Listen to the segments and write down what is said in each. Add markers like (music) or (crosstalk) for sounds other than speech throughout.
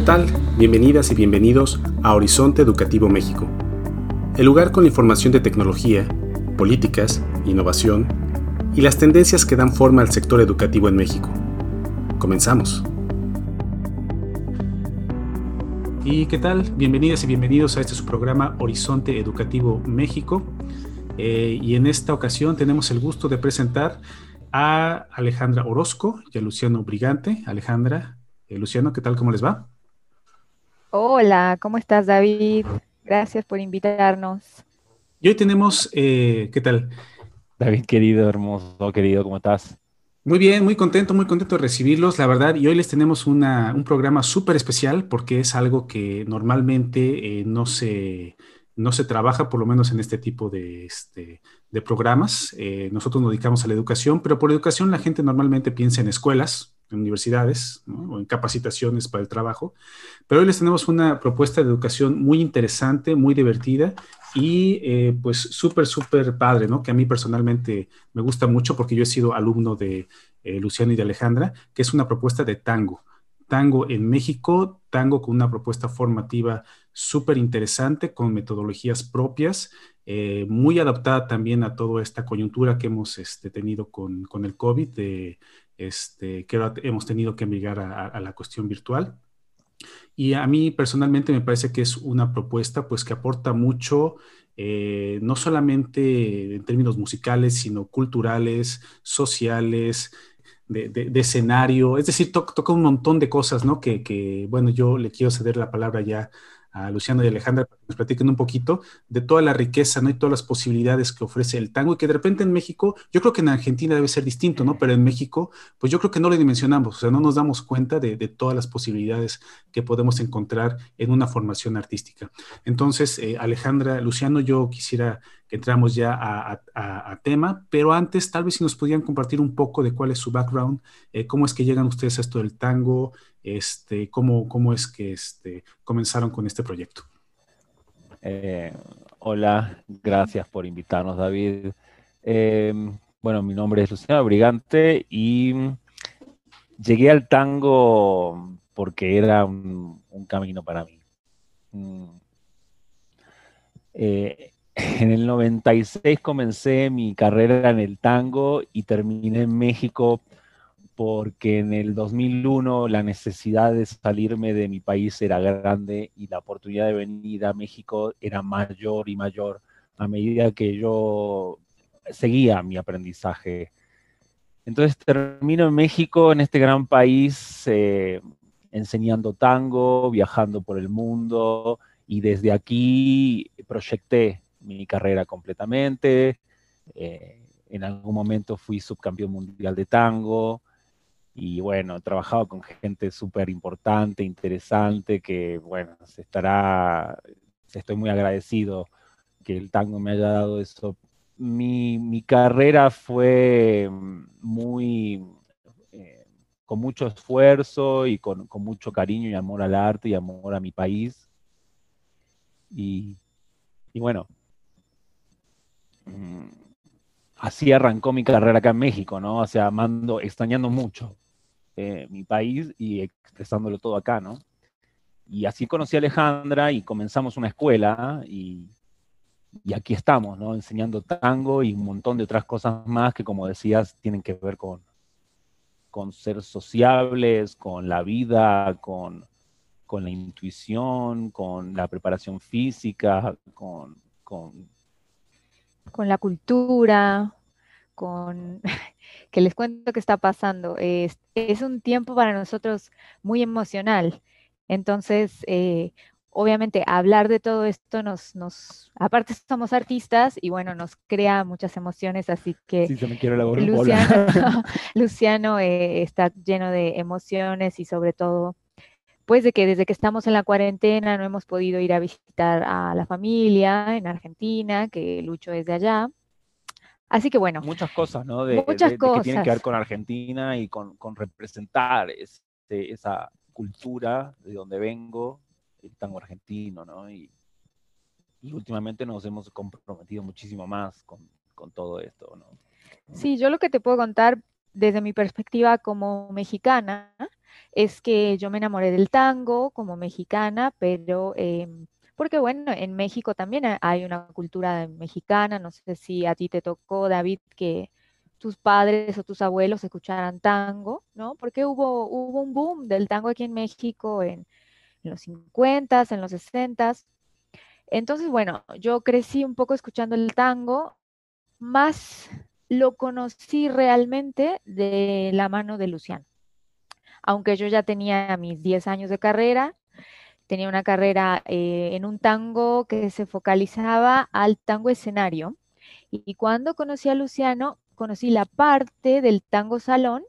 ¿Qué tal? Bienvenidas y bienvenidos a Horizonte Educativo México, el lugar con información de tecnología, políticas, innovación y las tendencias que dan forma al sector educativo en México. Comenzamos. ¿Y qué tal? Bienvenidas y bienvenidos a este su programa Horizonte Educativo México. Eh, y en esta ocasión tenemos el gusto de presentar a Alejandra Orozco y a Luciano Brigante. Alejandra, eh, Luciano, ¿qué tal? ¿Cómo les va? Hola, ¿cómo estás David? Gracias por invitarnos. Y hoy tenemos, eh, ¿qué tal? David, querido, hermoso, querido, ¿cómo estás? Muy bien, muy contento, muy contento de recibirlos, la verdad. Y hoy les tenemos una, un programa súper especial porque es algo que normalmente eh, no, se, no se trabaja, por lo menos en este tipo de, este, de programas. Eh, nosotros nos dedicamos a la educación, pero por educación la gente normalmente piensa en escuelas, universidades o en capacitaciones para el trabajo. Pero hoy les tenemos una propuesta de educación muy interesante, muy divertida y eh, pues súper, súper padre, ¿no? Que a mí personalmente me gusta mucho porque yo he sido alumno de eh, Luciano y de Alejandra, que es una propuesta de tango. Tango en México, tango con una propuesta formativa súper interesante, con metodologías propias, eh, muy adaptada también a toda esta coyuntura que hemos este, tenido con, con, el COVID, de, este, que hemos tenido que migrar a, la cuestión virtual. Y a mí personalmente me parece que es una propuesta pues que aporta mucho, eh, no solamente en términos musicales, sino culturales, sociales, de, escenario, es decir, toca un montón de cosas, ¿no? Que, que, bueno, yo le quiero ceder la palabra ya a Luciano y Alejandra para que nos platiquen un poquito de toda la riqueza, ¿no? Y todas las posibilidades que ofrece el tango y que de repente en México, yo creo que en Argentina debe ser distinto, ¿no? Pero en México, pues yo creo que no lo dimensionamos, o sea, no nos damos cuenta de, todas las posibilidades que podemos encontrar en una formación artística. Entonces, eh, Alejandra, Luciano, yo quisiera que entramos ya a, tema, pero antes tal vez si nos podían compartir un poco de cuál es su background, eh, cómo es que llegan ustedes a esto del tango, este, cómo, cómo es que este, comenzaron con este proyecto. Eh, hola, gracias por invitarnos David. Eh, bueno, mi nombre es Luciano Brigante y llegué al tango porque era un, camino para mí. Mm. En el 96 comencé mi carrera en el tango y terminé en México porque en el 2001 la necesidad de salirme de mi país era grande y la oportunidad de venir a México era mayor y mayor a medida que yo seguía mi aprendizaje. Entonces termino en México, en este gran país, eh, enseñando tango, viajando por el mundo y desde aquí proyecté mi carrera completamente. Eh, en algún momento fui subcampeón mundial de tango y bueno, he trabajado con gente súper importante, interesante, que bueno, se estará, estoy muy agradecido que el tango me haya dado eso. Mi, mi carrera fue muy, eh, con mucho esfuerzo y con, con mucho cariño y amor al arte y amor a mi país. Y, y bueno, así arrancó mi carrera acá en México, ¿no? O sea, amando, extrañando mucho eh, mi país y expresándolo todo acá, ¿no? Y así conocí a Alejandra y comenzamos una escuela y, y aquí estamos, ¿no? Enseñando tango y un montón de otras cosas más que, como decías, tienen que ver con, con ser sociables, con la vida, con, con la intuición, con la preparación física, con, con con la cultura, con (laughs) que les cuento qué está pasando. Es, es, un tiempo para nosotros muy emocional. Entonces, eh, obviamente, hablar de todo esto nos, nos, aparte somos artistas y bueno, nos crea muchas emociones, así que sí, se me quiere la Luciano, (laughs) Luciano eh, está lleno de emociones y sobre todo pues de que desde que estamos en la cuarentena no hemos podido ir a visitar a la familia en Argentina, que Lucho es de allá. Así que bueno. Muchas cosas, ¿no? De, muchas cosas. que tienen que ver con Argentina y con, representar este, esa cultura de donde vengo, el tango argentino, ¿no? Y, últimamente nos hemos comprometido muchísimo más con, con todo esto, ¿no? Sí, yo lo que te puedo contar desde mi perspectiva como mexicana es que yo me enamoré del tango como mexicana, pero em, porque bueno, en México también hay una cultura mexicana, no sé si a ti te tocó, David, que tus padres o tus abuelos escucharan tango, ¿no? Porque hubo, hubo un boom del tango aquí en México en, los 50, en los 60. Entonces, bueno, yo crecí un poco escuchando el tango, más lo conocí realmente de la mano de Luciano. Aunque yo ya tenía mis 10 años de carrera, tenía una carrera eh, en un tango que se focalizaba al tango escenario. Y, cuando conocí a Luciano, conocí la parte del tango salón,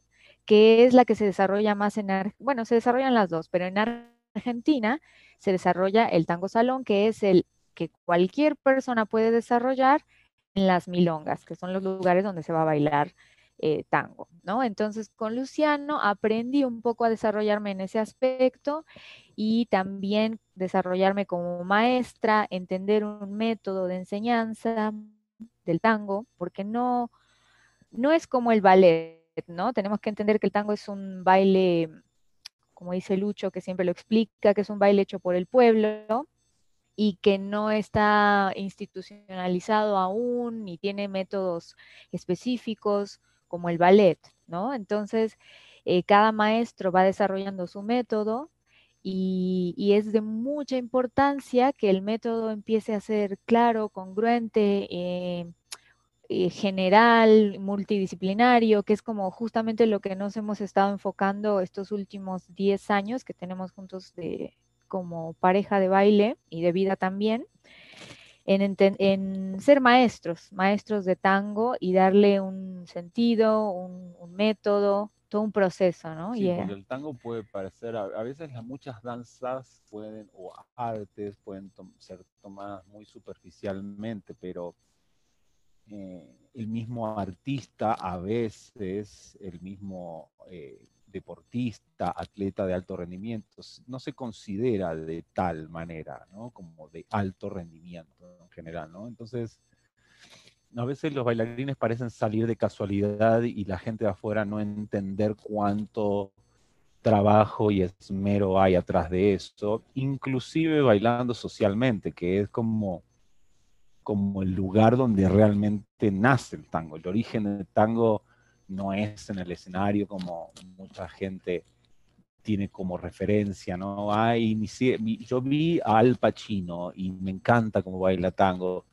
que es la que se desarrolla más en, bueno, se desarrollan las dos, pero en Argentina se desarrolla el tango salón, que es el que cualquier persona puede desarrollar en las milongas, que son los lugares donde se va a bailar eh, tango, ¿no? Entonces, con Luciano aprendí un poco a desarrollarme en ese aspecto y también desarrollarme como maestra, entender un método de enseñanza del tango, porque no, no es como el ballet, ¿no? Tenemos que entender que el tango es un baile, como dice Lucho, que siempre lo explica, que es un baile hecho por el pueblo y que no está institucionalizado aún ni tiene métodos específicos como el ballet, ¿no? Entonces, eh, cada maestro va desarrollando su método y, es de mucha importancia que el método empiece a ser claro, congruente, eh, eh, general, multidisciplinario, que es como justamente lo que nos hemos estado enfocando estos últimos 10 años que tenemos juntos de, como pareja de baile y de vida también, en, ser maestros, maestros de tango y darle un sentido, un, método, todo un proceso, ¿no? Sí, porque el tango puede parecer, a, veces las muchas danzas pueden, o artes pueden ser tomadas muy superficialmente, pero eh, el mismo artista a veces, el mismo eh, deportista, atleta de alto rendimiento, no se considera de tal manera, ¿no? Como de alto rendimiento en general, ¿no? Entonces, a veces los bailarines parecen salir de casualidad y la gente de afuera no entender cuánto trabajo y esmero hay atrás de eso, inclusive bailando socialmente, que es como como el lugar donde realmente nace el tango. El origen del tango no es en el escenario como mucha gente tiene como referencia, ¿no? Ay, yo vi a Al Pacino y me encanta cómo baila tango,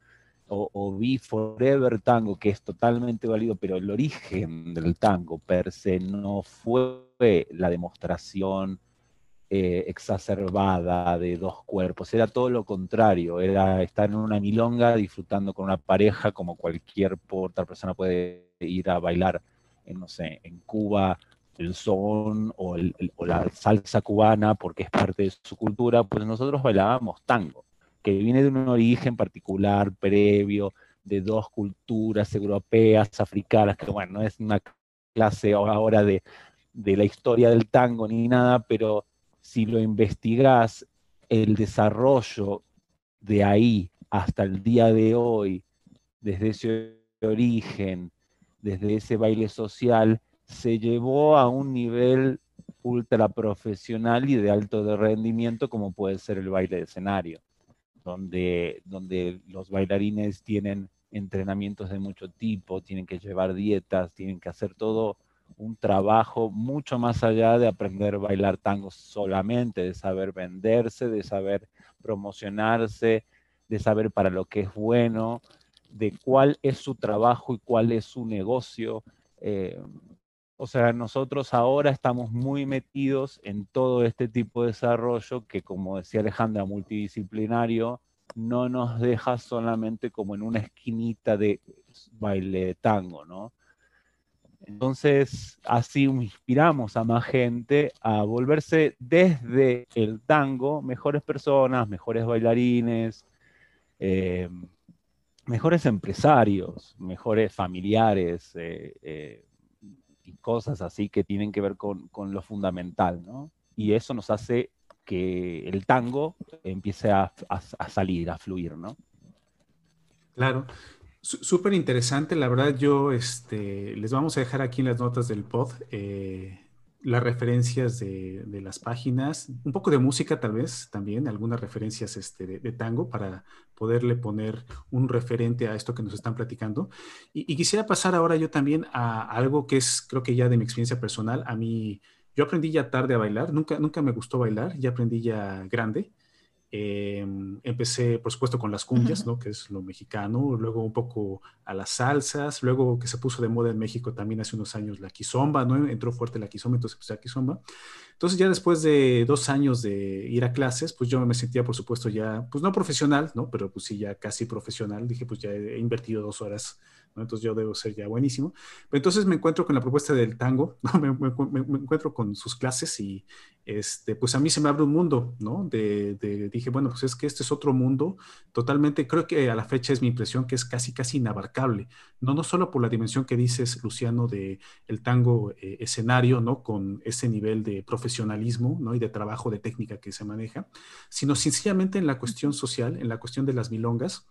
o, o, vi Forever Tango, que es totalmente válido, pero el origen del tango per se no fue la demostración eh, exacerbada de dos cuerpos, era todo lo contrario, era estar en una milonga disfrutando con una pareja como cualquier otra persona puede ir a bailar, no sé, en Cuba el son o, o la salsa cubana porque es parte de su cultura, pues nosotros bailábamos tango, que viene de un origen particular, previo, de dos culturas europeas, africanas, que bueno, no es una clase ahora de, de la historia del tango ni nada, pero si lo investigás, el desarrollo de ahí hasta el día de hoy, desde ese origen, desde ese baile social, se llevó a un nivel ultra profesional y de alto rendimiento como puede ser el baile de escenario, donde, donde los bailarines tienen entrenamientos de mucho tipo, tienen que llevar dietas, tienen que hacer todo un trabajo mucho más allá de aprender a bailar tango solamente, de saber venderse, de saber promocionarse, de saber para lo que es bueno, de cuál es su trabajo y cuál es su negocio. Eh, o sea, nosotros ahora estamos muy metidos en todo este tipo de desarrollo que, como decía Alejandra, multidisciplinario, no nos deja solamente como en una esquinita de baile de tango, ¿no? Entonces, así inspiramos a más gente a volverse desde el tango mejores personas, mejores bailarines, eh, mejores empresarios, mejores familiares eh, eh, y cosas así que tienen que ver con, lo fundamental, ¿no? Y eso nos hace que el tango empiece a, a salir, a fluir, ¿no? Claro. Súper interesante, la verdad yo este, les vamos a dejar aquí en las notas del pod eh, las referencias de, las páginas, un poco de música tal vez también, algunas referencias este, de, tango para poderle poner un referente a esto que nos están platicando. Y, quisiera pasar ahora yo también a algo que es, creo que ya de mi experiencia personal, a mí, yo aprendí ya tarde a bailar, nunca, nunca me gustó bailar, ya aprendí ya grande. Em, empecé, por supuesto, con las cumbias, ¿no? que es lo mexicano, luego un poco a las salsas, luego que se puso de moda en México también hace unos años la quizomba, ¿no? entró fuerte la quizomba, entonces empecé a quizomba. Entonces ya después de dos años de ir a clases, pues yo me sentía, por supuesto, ya, pues no profesional, ¿no? Pero pues sí, ya casi profesional. Dije, pues ya he invertido dos horas, ¿no? Entonces yo debo ser ya buenísimo. Pero entonces me encuentro con la propuesta del tango, (laughs) ¿no? me, encuentro con sus clases y, este, pues a mí se me abre un mundo, ¿no? De, de, dije, bueno, pues es que este es otro mundo totalmente, creo que a la fecha es mi impresión que es casi, casi inabarcable, no, no solo por la dimensión que dices, Luciano, de el tango eh, escenario, ¿no? Con ese nivel de profesionalismo ¿no? y de trabajo de técnica que se maneja, sino sencillamente en la cuestión social, en la cuestión de las milongas,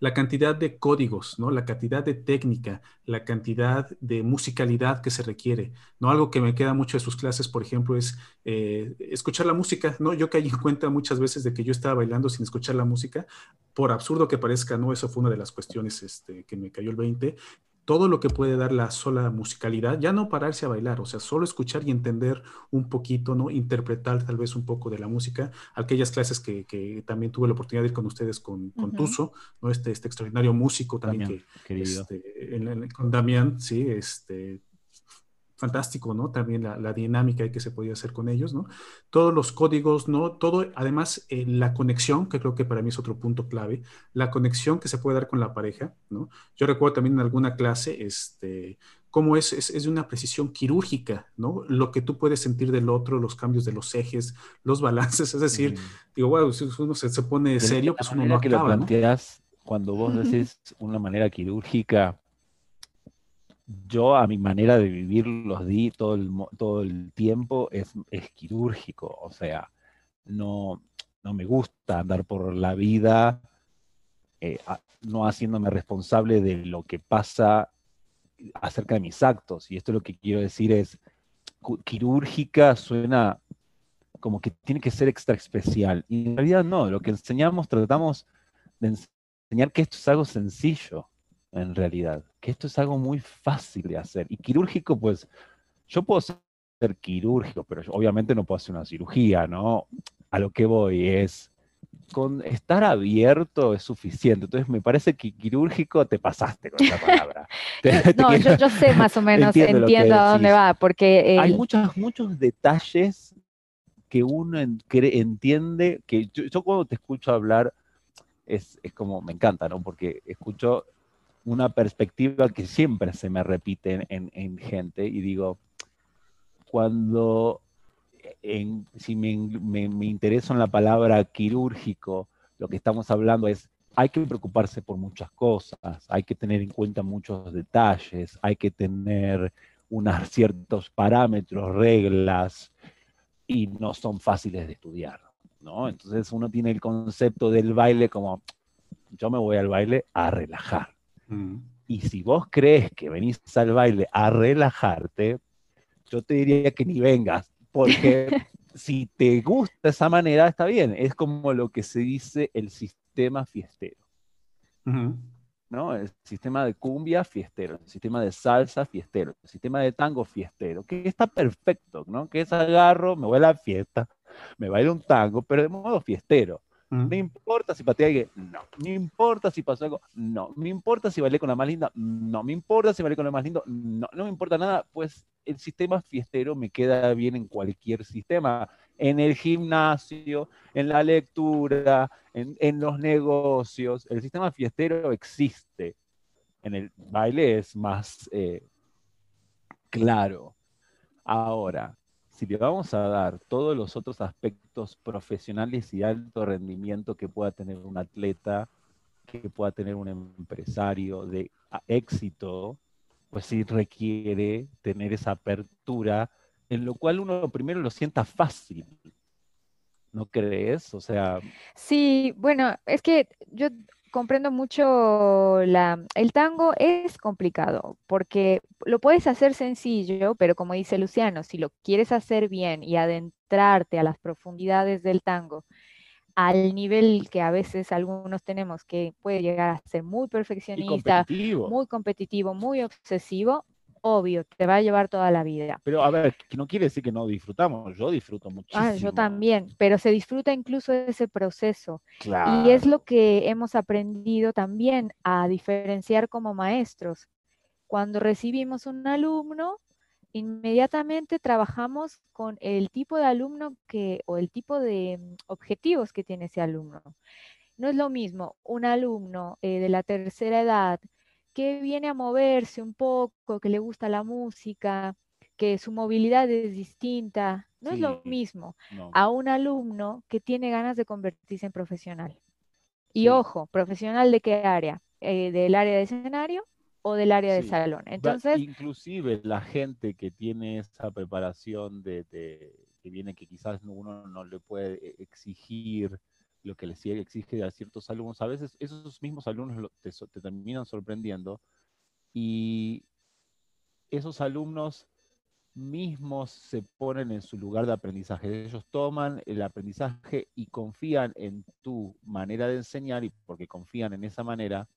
la cantidad de códigos, ¿no? La cantidad de técnica, la cantidad de musicalidad que se requiere, ¿no? Algo que me queda mucho de sus clases, por ejemplo, es eh, escuchar la música, ¿no? Yo caí en cuenta muchas veces de que yo estaba bailando sin escuchar la música, por absurdo que parezca, ¿no? Eso fue una de las cuestiones este, que me cayó el 20, todo lo que puede dar la sola musicalidad, ya no pararse a bailar, o sea, solo escuchar y entender un poquito, ¿no? Interpretar tal vez un poco de la música. Aquellas clases que, también tuve la oportunidad de ir con ustedes con, con Tuso, ¿no? Este, este extraordinario músico también que, este, con Damián, sí, este, fantástico, ¿no? También la, dinámica que se podía hacer con ellos, ¿no? Todos los códigos, ¿no? Todo, además, eh, la conexión, que creo que para mí es otro punto clave, la conexión que se puede dar con la pareja, ¿no? Yo recuerdo también en alguna clase, este, cómo es, es, de una precisión quirúrgica, ¿no? Lo que tú puedes sentir del otro, los cambios de los ejes, los (laughs) balances, es decir, digo, wow, si uno se, se pone serio, pues uno no que lo planteas, Cuando vos (laughs) decís una manera quirúrgica, yo a mi manera de vivir los di todo el, todo el tiempo es, quirúrgico, o sea, no, no me gusta andar por la vida eh, no haciéndome responsable de lo que pasa acerca de mis actos. Y esto lo que quiero decir es, quirúrgica suena como que tiene que ser extra especial. Y en realidad no, lo que enseñamos, tratamos de enseñar que esto es algo sencillo en realidad, que esto es algo muy fácil de hacer. Y quirúrgico, pues, yo puedo ser quirúrgico, pero obviamente no puedo hacer una cirugía, ¿no? A lo que voy es, con estar abierto es suficiente. Entonces me parece que quirúrgico te pasaste con esa palabra. (laughs) no, (laughs) yo, sé más o menos, entiendo, a dónde va, porque... Hay muchos, muchos detalles que uno entiende, que yo, cuando te escucho hablar, es, es, como, me encanta, ¿no? Porque escucho una perspectiva que siempre se me repite en, gente y digo, cuando, si me, me, interesa en la palabra quirúrgico, lo que estamos hablando es, hay que preocuparse por muchas cosas, hay que tener en cuenta muchos detalles, hay que tener unos ciertos parámetros, reglas, y no son fáciles de estudiar, ¿no? Entonces uno tiene el concepto del baile como, yo me voy al baile a relajar, y si vos crees que venís al baile a relajarte, yo te diría que ni vengas, porque (laughs) si te gusta esa manera, está bien. Es como lo que se dice el sistema fiestero. ¿no? El sistema de cumbia fiestero, el sistema de salsa fiestero, el sistema de tango fiestero, que está perfecto, ¿no? Que es agarro, me voy a la fiesta, me bailo un tango, pero de modo fiestero. No me importa si pateé alguien, no. Me importa si pasó algo, no. Me importa si bailé con la más linda, no. Me importa si bailé con la más lindo, no. No me importa nada, pues el sistema fiestero me queda bien en cualquier sistema. En el gimnasio, en la lectura, en, los negocios. El sistema fiestero existe. En el baile es más eh, claro. Ahora, si le vamos a dar todos los otros aspectos profesionales y alto rendimiento que pueda tener un atleta, que pueda tener un empresario de éxito, pues sí requiere tener esa apertura, en lo cual uno primero lo sienta fácil. ¿No crees? O sea. Sí, bueno, es que yo comprendo mucho la, el tango es complicado porque lo puedes hacer sencillo, pero como dice Luciano, si lo quieres hacer bien y adentrarte a las profundidades del tango, al nivel que a veces algunos tenemos, que puede llegar a ser muy perfeccionista, muy competitivo, muy obsesivo, obvio, te va a llevar toda la vida. Pero a ver, no quiere decir que no disfrutamos, yo disfruto muchísimo. Ah, yo también, pero se disfruta incluso ese proceso. Y es lo que hemos aprendido también a diferenciar como maestros. Cuando recibimos un alumno, inmediatamente trabajamos con el tipo de alumno que, o el tipo de mm, objetivos que tiene ese alumno. No es lo mismo un alumno eh, de la tercera edad que viene a moverse un poco, que le gusta la música, que su movilidad es distinta, no es lo mismo a un alumno que tiene ganas de convertirse en profesional. Y ojo, profesional de qué área? Eh, ¿Del área de escenario o del área de salón? Entonces, inclusive la gente que tiene esa preparación de, que viene que quizás uno no le puede exigir lo que les exige a ciertos alumnos, a veces esos mismos alumnos te, terminan sorprendiendo y esos alumnos mismos se ponen en su lugar de aprendizaje. Ellos toman el aprendizaje y confían en tu manera de enseñar y porque confían en esa manera,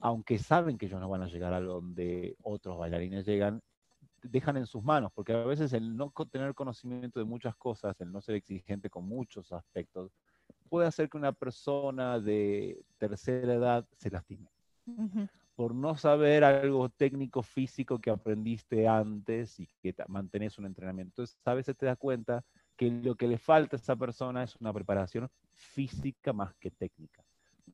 aunque saben que ellos no van a llegar a donde otros bailarines llegan, dejan en sus manos, porque a veces el no tener conocimiento de muchas cosas, el no ser exigente con muchos aspectos, puede hacer que una persona de tercera edad se lastime. Por no saber algo técnico, físico que aprendiste antes y que mantenés un entrenamiento. Entonces, a veces te das cuenta que lo que le falta a esa persona es una preparación física más que técnica.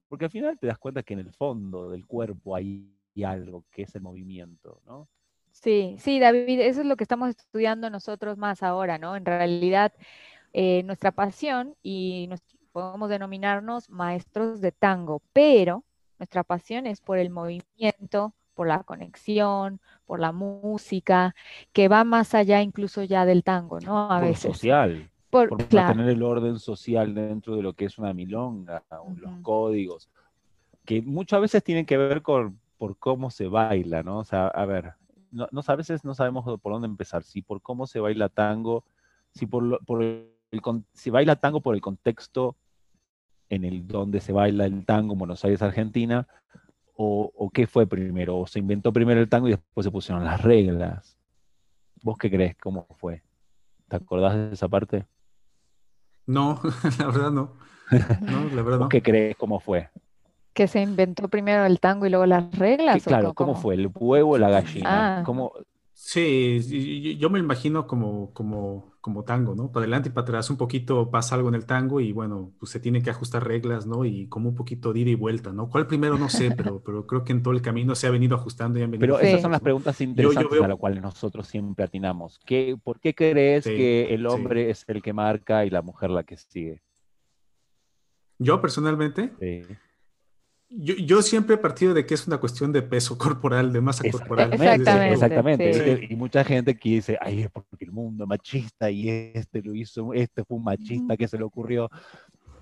Porque al final te das cuenta que en el fondo del cuerpo hay algo que es el movimiento, ¿no? Sí, sí, David, eso es lo que estamos estudiando nosotros más ahora, ¿no? En realidad, eh, nuestra pasión y nuestro, podemos denominarnos maestros de tango, pero nuestra pasión es por el movimiento, por la conexión, por la música, que va más allá incluso ya del tango, ¿no? A veces. social. Por, por tener el orden social dentro de lo que es una milonga, los códigos, que muchas veces tienen que ver con por cómo se baila, ¿no? O sea, a ver, no, a veces no sabemos por dónde empezar, si por cómo se baila tango, si por, por el, si baila tango por el contexto en el donde se baila el tango en Buenos Aires, Argentina, o, qué fue primero, o se inventó primero el tango y después se pusieron las reglas. ¿Vos qué crees? ¿Cómo fue? ¿Te acordás de esa parte? No, (laughs) la verdad no. no la verdad ¿Vos qué crees? ¿Cómo fue? ¿Que se inventó primero el tango y luego las reglas? claro, ¿cómo, fue? ¿El huevo o la gallina? Ah. ¿Cómo, Sí, yo me imagino como, como, como tango, ¿no? Para adelante y para atrás, un poquito pasa algo en el tango y bueno, pues se tiene que ajustar reglas, ¿no? Y como un poquito de ida y vuelta, ¿no? ¿Cuál primero? No sé, pero, pero creo que en todo el camino se ha venido ajustando y han venido. Pero esas son las preguntas interesantes a las cuales nosotros siempre atinamos. ¿Qué, ¿Por qué crees que el hombre es el que marca y la mujer la que sigue? Yo personalmente. Sí. Yo, siempre he partido de que es una cuestión de peso (laughs) corporal, de masa corporal. Exactamente. exactamente. Y mucha gente que dice, ay, es porque el mundo es machista y este lo hizo, este fue un machista que se le ocurrió.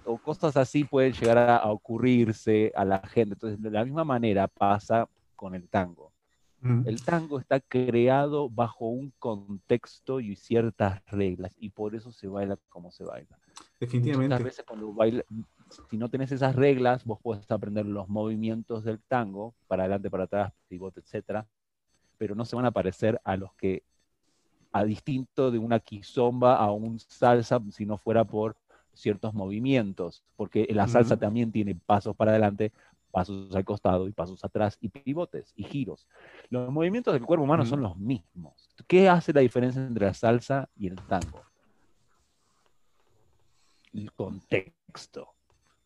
O cosas así pueden llegar a, ocurrirse a la gente. Entonces, de la misma manera pasa con el tango. El tango está creado bajo un contexto y ciertas reglas y por eso se baila como se baila. Definitivamente. Muchas veces cuando baila, si no tenés esas reglas, vos puedes aprender los movimientos del tango, para adelante, para atrás, pivote, etc. Pero no se van a parecer a los que, a distinto de una quizomba a un salsa, si no fuera por ciertos movimientos, porque la salsa también tiene pasos para adelante, pasos al costado y pasos atrás y pivotes y giros. Los movimientos del cuerpo humano son los mismos. ¿Qué hace la diferencia entre la salsa y el tango? El contexto.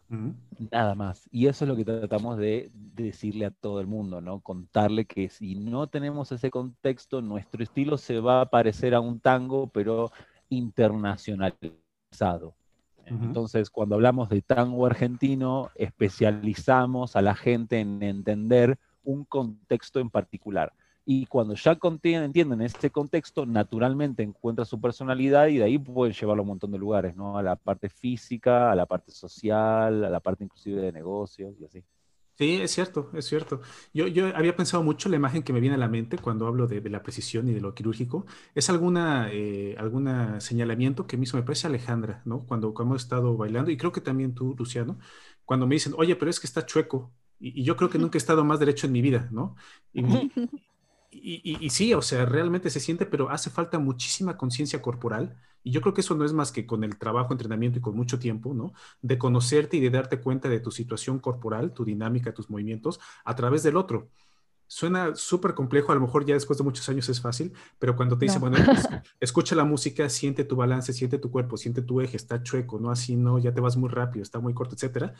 Nada más. Y eso es lo que tratamos de, decirle a todo el mundo, ¿no? Contarle que si no tenemos ese contexto, nuestro estilo se va a parecer a un tango, pero internacionalizado. Entonces, cuando hablamos de tango argentino, especializamos a la gente en entender un contexto en particular. Y cuando ya entienden este contexto, naturalmente encuentra su personalidad y de ahí pueden llevarlo a un montón de lugares, ¿no? A la parte física, a la parte social, a la parte inclusive de negocios y así. Sí, es cierto, es cierto. Yo, yo había pensado mucho, la imagen que me viene a la mente cuando hablo de, la precisión y de lo quirúrgico, es alguna, eh, alguna señalamiento que me hizo, me parece Alejandra, ¿no? Cuando, cuando hemos estado bailando, y creo que también tú, Luciano, cuando me dicen, oye, pero es que está chueco, y, yo creo que nunca he estado más derecho en mi vida, ¿no? Y, (laughs) y, sí, o sea, realmente se siente, pero hace falta muchísima conciencia corporal. Y yo creo que eso no es más que con el trabajo, entrenamiento y con mucho tiempo, ¿no? De conocerte y de darte cuenta de tu situación corporal, tu dinámica, tus movimientos a través del otro. Suena súper complejo, a lo mejor ya después de muchos años es fácil, pero cuando te dice, bueno, (laughs) escucha la música, siente tu balance, siente tu cuerpo, siente tu eje, está chueco, no así, no, ya te vas muy rápido, está muy corto, etcétera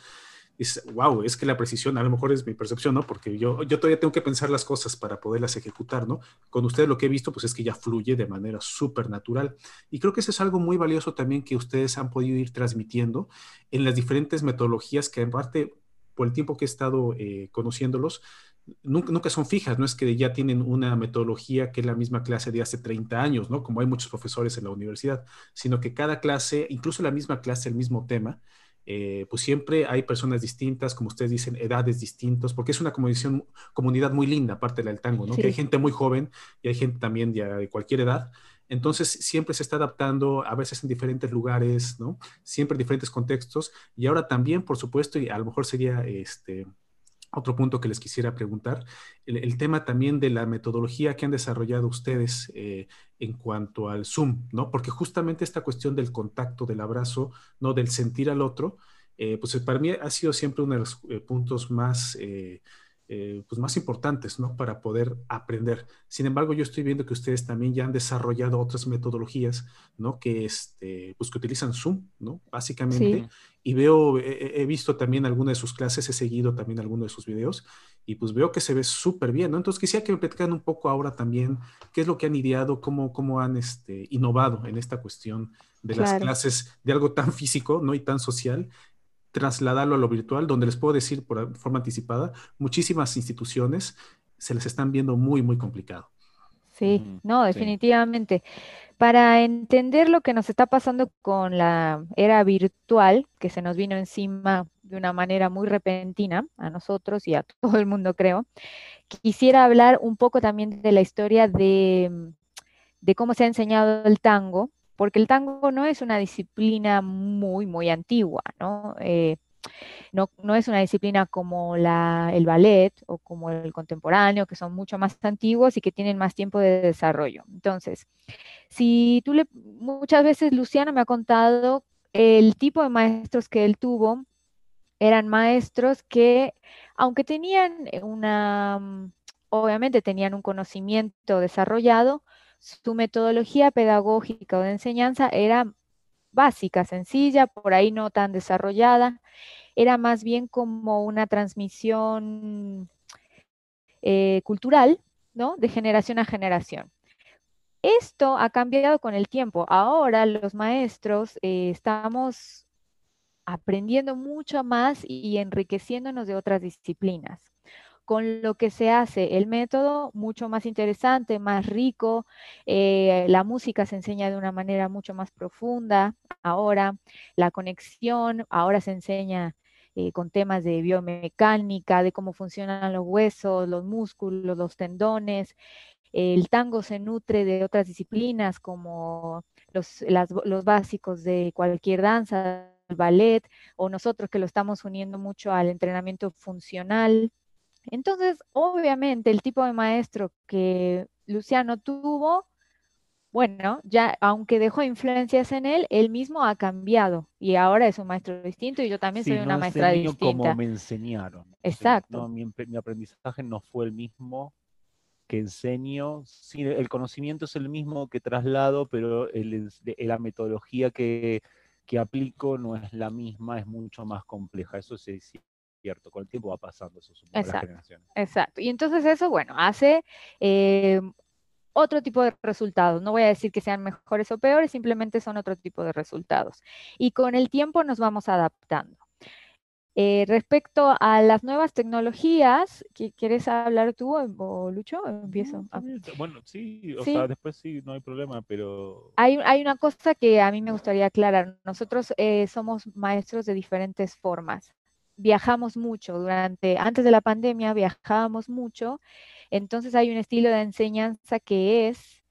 es, wow, es que la precisión, a lo mejor es mi percepción, ¿no? Porque yo, yo todavía tengo que pensar las cosas para poderlas ejecutar, ¿no? Con ustedes lo que he visto, pues es que ya fluye de manera súper natural. Y creo que eso es algo muy valioso también que ustedes han podido ir transmitiendo en las diferentes metodologías que en parte, por el tiempo que he estado eh, conociéndolos, Nunca, nunca, son fijas, no es que ya tienen una metodología que es la misma clase de hace 30 años, ¿no? Como hay muchos profesores en la universidad, sino que cada clase, incluso la misma clase, el mismo tema, eh, pues siempre hay personas distintas, como ustedes dicen, edades distintas, porque es una comunidad muy linda, aparte del tango, ¿no? Que hay gente muy joven y hay gente también de, cualquier edad. Entonces, siempre se está adaptando, a veces en diferentes lugares, ¿no? Siempre en diferentes contextos. Y ahora también, por supuesto, y a lo mejor sería este, otro punto que les quisiera preguntar, el, tema también de la metodología que han desarrollado ustedes eh, en cuanto al Zoom, ¿no? Porque justamente esta cuestión del contacto, del abrazo, ¿no? Del sentir al otro, eh, pues para mí ha sido siempre uno de los eh, puntos más eh, pues más importantes, ¿no? Para poder aprender. Sin embargo, yo estoy viendo que ustedes también ya han desarrollado otras metodologías, ¿no? Que, este, pues que utilizan Zoom, ¿no? Básicamente. Y veo, he, visto también algunas de sus clases, he seguido también algunos de sus videos y pues veo que se ve súper bien, ¿no? Entonces quisiera que me platicaran un poco ahora también qué es lo que han ideado, cómo, cómo han este, innovado en esta cuestión de las clases de algo tan físico, ¿no? Y tan social trasladarlo a lo virtual, donde les puedo decir por forma anticipada, muchísimas instituciones se les están viendo muy, muy complicado. Sí, no, definitivamente. Para entender lo que nos está pasando con la era virtual, que se nos vino encima de una manera muy repentina a nosotros y a (laughs) todo el mundo, creo, quisiera hablar un poco también de la historia de, de cómo se ha enseñado el tango porque el tango no es una disciplina muy, muy antigua, ¿no? Eh, no, es una disciplina como el ballet o como el contemporáneo, que son mucho más antiguos y que tienen más tiempo de desarrollo. Entonces, si tú le, muchas veces Luciano me ha contado el tipo de maestros que él tuvo, eran maestros que, aunque tenían una, obviamente tenían un conocimiento desarrollado, su metodología pedagógica o de enseñanza era básica, sencilla, por ahí no tan desarrollada, era más bien como una transmisión eh, cultural, ¿no? De generación a generación. Esto ha cambiado con el tiempo. Ahora los maestros eh, estamos aprendiendo mucho más y enriqueciéndonos de otras disciplinas con lo que se hace el método mucho más interesante, más rico, eh, la música se enseña de una manera mucho más profunda, ahora la conexión, ahora se enseña eh, con temas de biomecánica, de cómo funcionan los huesos, los músculos, los tendones. El tango se nutre de otras disciplinas como los, los básicos de cualquier danza, el ballet, o nosotros que lo estamos uniendo mucho al entrenamiento funcional. Entonces, obviamente, el tipo de maestro que Luciano tuvo, bueno, ya aunque dejó influencias en él, él mismo ha cambiado y ahora es un maestro distinto y yo también soy una maestra distinta. como me enseñaron. Exacto. mi, aprendizaje no fue el mismo que enseño. Sí, el conocimiento es el mismo que traslado, pero la metodología que, que aplico no es la misma, es mucho más compleja. Eso se cierto, con el tiempo va pasando eso, exacto, Exacto. Y entonces eso, bueno, hace eh, otro tipo de resultados. No voy a decir que sean mejores o peores, simplemente son otro tipo de resultados. Y con el tiempo nos vamos adaptando. Eh, respecto a las nuevas tecnologías, ¿quieres hablar tú o, Lucho? Empiezo. Ah. Bueno, sí, o sea, después sí, no hay problema, pero... Hay, hay, una cosa que a mí me gustaría aclarar. Nosotros eh, somos maestros de diferentes formas. Viajamos mucho durante, antes de la pandemia viajábamos mucho, entonces hay un estilo de enseñanza que es,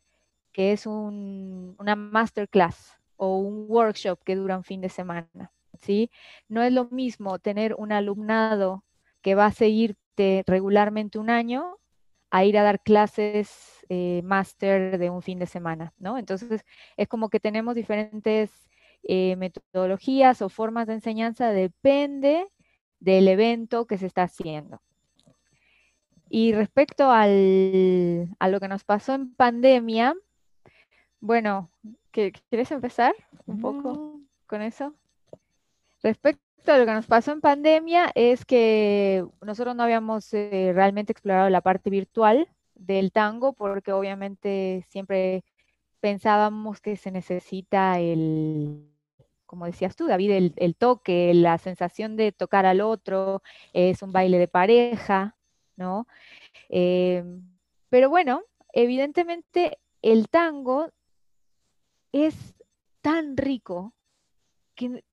que es un, una masterclass o un workshop que dura un fin de semana. ¿sí? No es lo mismo tener un alumnado que va a seguirte regularmente un año a ir a dar clases eh, máster de un fin de semana, ¿no? Entonces, es como que tenemos diferentes eh, metodologías o formas de enseñanza, depende del evento que se está haciendo. Y respecto al, a lo que nos pasó en pandemia, bueno, ¿quieres empezar un poco con eso? Respecto a lo que nos pasó en pandemia es que nosotros no habíamos eh, realmente explorado la parte virtual del tango porque obviamente siempre pensábamos que se necesita el, como decías tú, David, el, toque, la sensación de tocar al otro, es un baile de pareja, ¿no? Eh, pero bueno, evidentemente el tango es tan rico que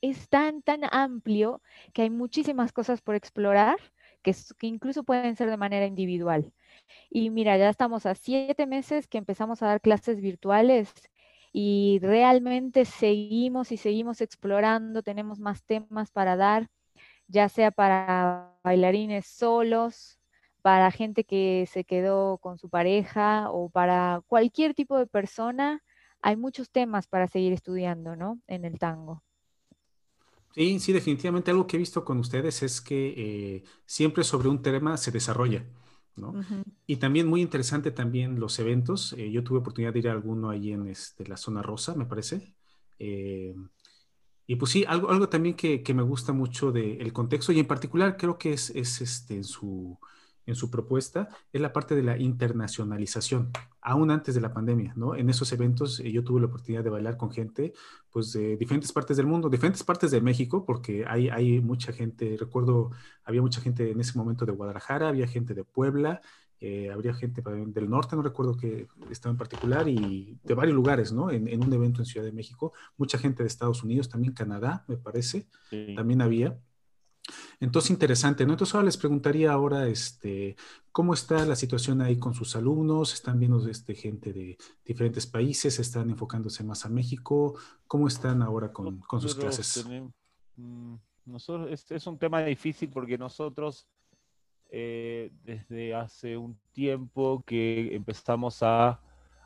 es tan, tan amplio que hay muchísimas cosas por explorar que, incluso pueden ser de manera individual. Y mira, ya estamos a siete meses que empezamos a dar clases virtuales y realmente seguimos y seguimos explorando, tenemos más temas para dar, ya sea para bailarines solos, para gente que se quedó con su pareja o para cualquier tipo de persona. Hay muchos temas para seguir estudiando, ¿no? En el tango. Sí, sí, definitivamente algo que he visto con ustedes es que eh, siempre sobre un tema se desarrolla, ¿no? Y también muy interesante también los eventos. Eh, yo tuve oportunidad de ir a alguno ahí en este, la zona rosa, me parece. Eh, y pues sí, algo, algo también que, me gusta mucho del contexto y en particular creo que es, es este, en su en su propuesta es la parte de la internacionalización, aún antes de la pandemia, ¿no? En esos eventos eh, yo tuve la oportunidad de bailar con gente, pues, de diferentes partes del mundo, diferentes partes de México, porque hay, hay mucha gente, recuerdo, había mucha gente en ese momento de Guadalajara, había gente de Puebla, eh, habría gente del norte, no recuerdo que estaba en particular, y de varios lugares, ¿no? En, un evento en Ciudad de México, mucha gente de Estados Unidos, también Canadá, me parece, también había. Entonces, interesante, ¿no? Entonces, ahora les preguntaría ahora, este, ¿cómo está la situación ahí con sus alumnos? ¿Están viendo este, gente de diferentes países? ¿Están enfocándose más a México? ¿Cómo están ahora con, sus clases? Mm, nosotros, es, un tema difícil porque nosotros, eh, desde hace un tiempo que empezamos a,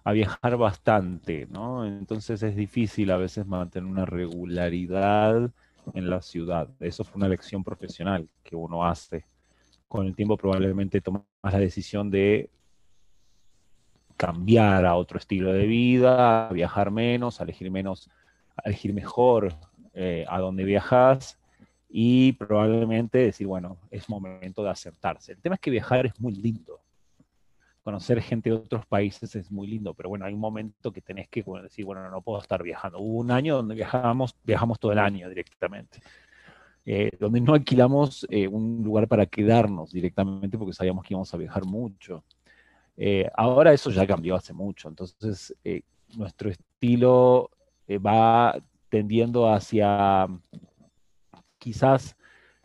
a viajar bastante, ¿no? Entonces es difícil a veces mantener una regularidad en la ciudad. Eso fue una elección profesional que uno hace. Con el tiempo probablemente tomas la decisión de cambiar a otro estilo de vida, viajar menos, elegir menos, elegir mejor eh, a dónde viajas y probablemente decir, bueno, es momento de acertarse. El tema es que viajar es muy lindo conocer gente de otros países es muy lindo, pero bueno, hay un momento que tenés que decir, bueno, no puedo estar viajando. Hubo un año donde viajamos, viajamos todo el año directamente, eh, donde no alquilamos eh, un lugar para quedarnos directamente porque sabíamos que íbamos a viajar mucho. Eh, ahora eso ya cambió hace mucho, entonces nuestro estilo va tendiendo hacia quizás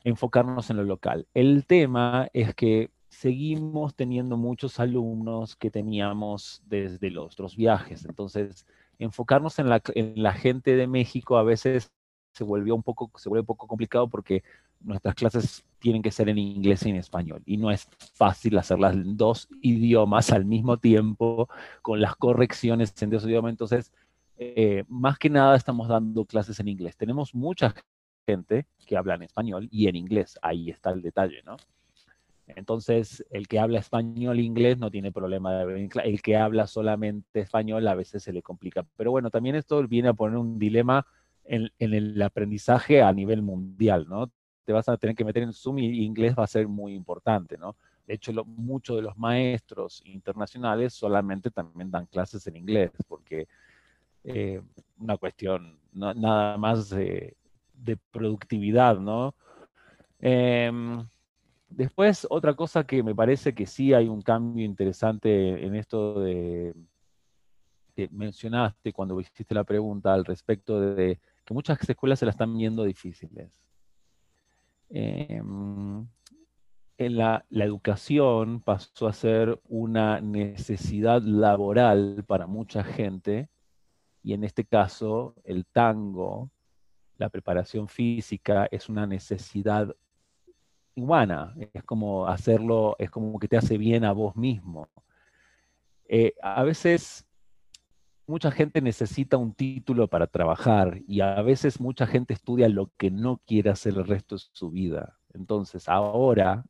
enfocarnos en lo local. El tema es que seguimos teniendo muchos alumnos que teníamos desde los otros viajes. Entonces, enfocarnos en la, gente de México a veces se volvió un poco, se vuelve un poco complicado porque nuestras clases tienen que ser en inglés y en español. Y no es fácil hacerlas en dos idiomas al mismo tiempo, con las correcciones en dos idiomas. Entonces, eh, más que nada estamos dando clases en inglés. Tenemos mucha gente que habla en español y en inglés. Ahí está el detalle, ¿no? Entonces, el que habla español e inglés no tiene problema de ver. El que habla solamente español a veces se le complica. Pero bueno, también esto viene a poner un dilema en, el aprendizaje a nivel mundial, ¿no? Te vas a tener que meter en Zoom y inglés va a ser muy importante, ¿no? De hecho, muchos de los maestros internacionales solamente también dan clases en inglés, porque eh, una cuestión nada más de productividad, ¿no? Em, después, otra cosa que me parece que sí hay un cambio interesante en esto de que mencionaste cuando hiciste la pregunta al respecto de que muchas escuelas se la están viendo difíciles. Em, en la, la, educación pasó a ser una necesidad laboral para mucha gente y en este caso el tango, la preparación física es una necesidad humana, es como hacerlo, es como que te hace bien a vos mismo. Eh, a veces mucha gente necesita un título para trabajar y a veces mucha gente estudia lo que no quiere hacer el resto de su vida. Entonces ahora,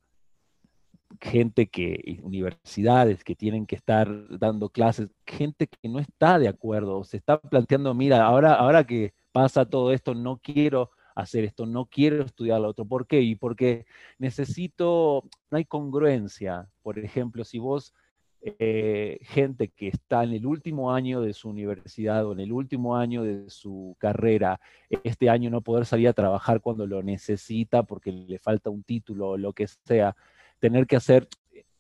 gente que, universidades que tienen que estar dando clases, gente que no está de acuerdo, se está planteando, mira, ahora, ahora que pasa todo esto, no quiero hacer esto, no quiero estudiar lo otro. ¿Por qué? Y porque necesito, no hay congruencia. Por ejemplo, si vos, eh, gente que está en el último año de su universidad o en el último año de su carrera, este año no poder salir a trabajar cuando lo necesita porque le falta un título o lo que sea, tener que hacer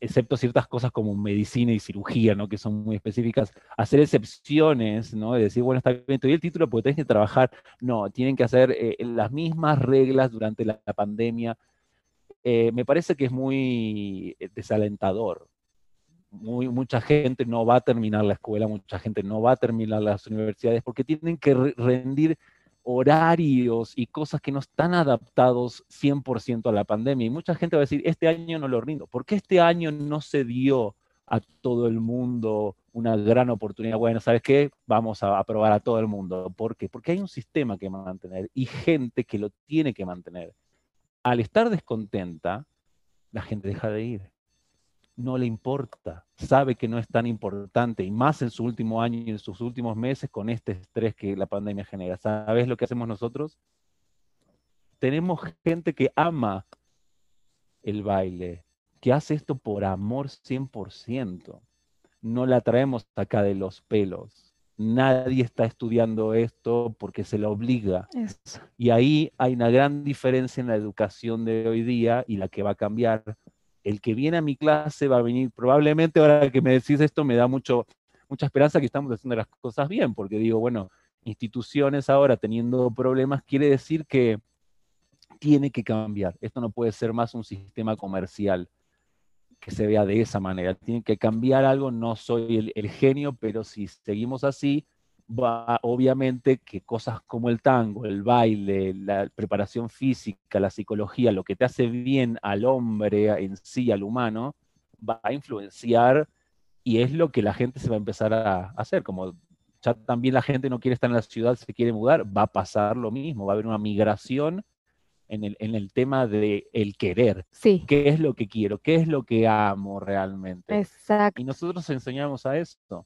excepto ciertas cosas como medicina y cirugía, ¿no? que son muy específicas, hacer excepciones, ¿no? de decir, bueno, está bien, te doy el título porque tenés que trabajar. No, tienen que hacer eh, las mismas reglas durante la, pandemia. Eh, me parece que es muy eh, desalentador. Muy, mucha gente no va a terminar la escuela, mucha gente no va a terminar las universidades porque tienen que rendir horarios y cosas que no están adaptados 100% a la pandemia. Y mucha gente va a decir, este año no lo rindo. ¿Por qué este año no se dio a todo el mundo una gran oportunidad? Bueno, ¿sabes qué? Vamos a aprobar a todo el mundo. ¿Por qué? Porque hay un sistema que mantener y gente que lo tiene que mantener. Al estar descontenta, la gente deja de ir no le importa, sabe que no es tan importante y más en su último año y en sus últimos meses con este estrés que la pandemia genera. ¿Sabes lo que hacemos nosotros? Tenemos gente que ama el baile, que hace esto por amor 100%. No la traemos acá de los pelos. Nadie está estudiando esto porque se lo obliga. Y ahí hay una gran diferencia en la educación de hoy día y la que va a cambiar el que viene a mi clase va a venir, probablemente ahora que me decís esto me da mucho, mucha esperanza que estamos haciendo las cosas bien, porque digo, bueno, instituciones ahora teniendo problemas quiere decir que tiene que cambiar. Esto no puede ser más un sistema comercial que se vea de esa manera. Tiene que cambiar algo, no soy el, el genio, pero si seguimos así, va, obviamente que cosas como el tango, el baile, la preparación física, la psicología, lo que te hace bien al hombre en sí, al humano, va a influenciar y es lo que la gente se va a empezar a hacer. Como ya también la gente no quiere estar en la ciudad, se quiere mudar, va a pasar lo mismo, va a haber una migración en el, en el tema de el querer. Sí. ¿Qué es lo que quiero? ¿Qué es lo que amo realmente? Exacto. Y nosotros enseñamos a esto.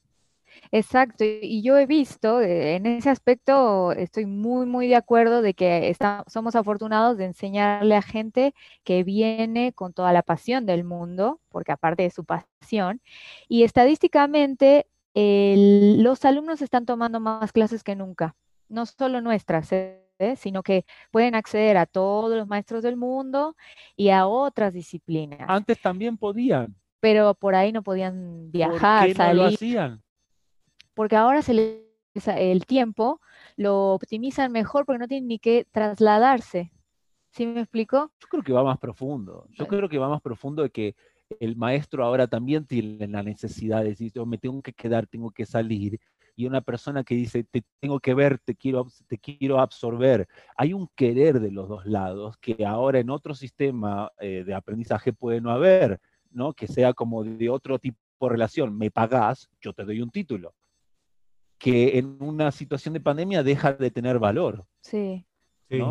Exacto, y yo he visto, eh, en ese aspecto estoy muy, muy de acuerdo de que somos afortunados de enseñarle a gente que viene con toda la pasión del mundo, porque aparte de su pasión, y estadísticamente los alumnos están tomando más clases que nunca, no solo nuestras, ¿eh? sino que pueden acceder a todos los maestros del mundo y a otras disciplinas. Antes también podían. Pero por ahí no podían viajar, ¿Por qué No lo hacían? Porque ahora se les, el tiempo lo optimizan mejor porque no tienen ni que trasladarse. ¿Sí me explico? Yo creo que va más profundo. Yo creo que va más profundo de que el maestro ahora también tiene la necesidad de decir, yo me tengo que quedar, tengo que salir. Y una persona que dice, te tengo que ver, te quiero, te quiero absorber. Hay un querer de los dos lados que ahora en otro sistema eh, de aprendizaje puede no haber, ¿no? Que sea como de otro tipo de relación. Me pagás, yo te doy un título que en una situación de pandemia deja de tener valor. Sí. Sí,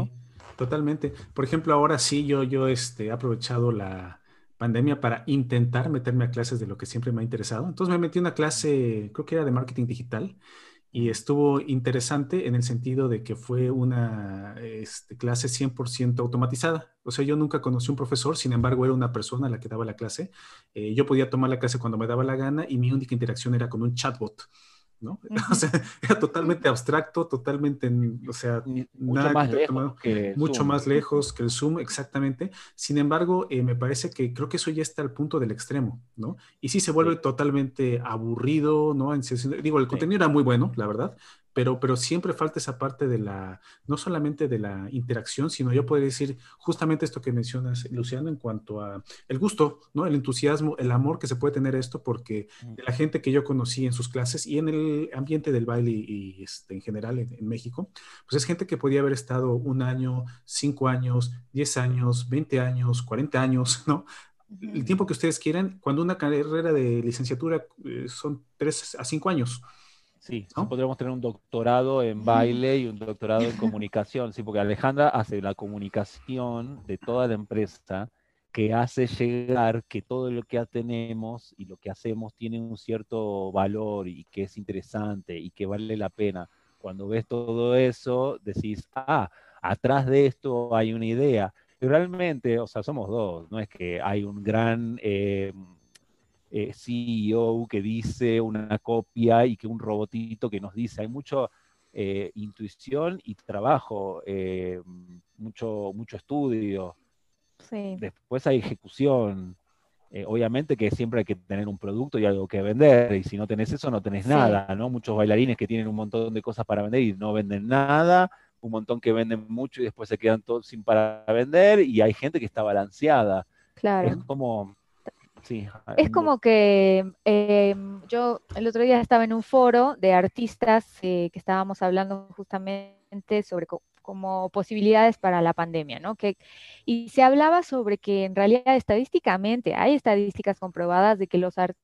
totalmente. Por ejemplo, ahora sí, yo, yo este, he aprovechado la pandemia para intentar meterme a clases de lo que siempre me ha interesado. Entonces me metí a una clase, creo que era de marketing digital, y estuvo interesante en el sentido de que fue una este, clase 100% automatizada. O sea, yo nunca conocí un profesor, sin embargo, era una persona la que daba la clase. Eh, yo podía tomar la clase cuando me daba la gana y mi única interacción era con un chatbot. ¿No? (laughs) O sea, era totalmente abstracto, totalmente, o sea, mucho, más, lejos que mucho más lejos que el Zoom, exactamente. Sin embargo, eh, me parece que creo que eso ya está al punto del extremo, ¿no? Y sí se vuelve totalmente aburrido, ¿no? digo, el contenido era muy bueno, la verdad, pero, pero siempre falta esa parte de la, no solamente de la interacción, sino yo podría decir justamente esto que mencionas, Luciano, en cuanto a el gusto, ¿no? El entusiasmo, el amor que se puede tener esto, porque mm. la gente que yo conocí en sus clases y en el ambiente del baile y, este, en general en, México, pues es gente que podía haber estado un año, cinco años, diez años, veinte años, cuarenta años, (laughs) ¿no? El tiempo que ustedes quieran, cuando una carrera de licenciatura eh, son tres a cinco años. Sí, podríamos tener un doctorado en baile y un doctorado en comunicación, sí, porque Alejandra hace la comunicación de toda la empresa que hace llegar que todo lo que tenemos y lo que hacemos tiene un cierto valor y que es interesante y que vale la pena. Cuando ves todo eso, decís, ah, atrás de esto hay una idea. Y realmente, o sea, somos dos, no es que hay un gran... Eh, eh, CEO que dice una copia y que un robotito que nos dice. Hay mucha eh, intuición y trabajo, eh, mucho, mucho estudio. Después hay ejecución. obviamente que siempre hay que tener un producto y algo que vender, y si no tenés eso, no tenés nada, ¿no? Muchos bailarines que tienen un montón de cosas para vender y no venden nada, un montón que venden mucho y después se quedan todos sin para vender, y hay gente que está balanceada. Claro. Es como, es como que em, yo el otro día estaba en un foro de artistas eh, que estábamos hablando justamente sobre como posibilidades para la pandemia, ¿no? Que, y se hablaba sobre que en realidad estadísticamente hay estadísticas comprobadas de que los artistas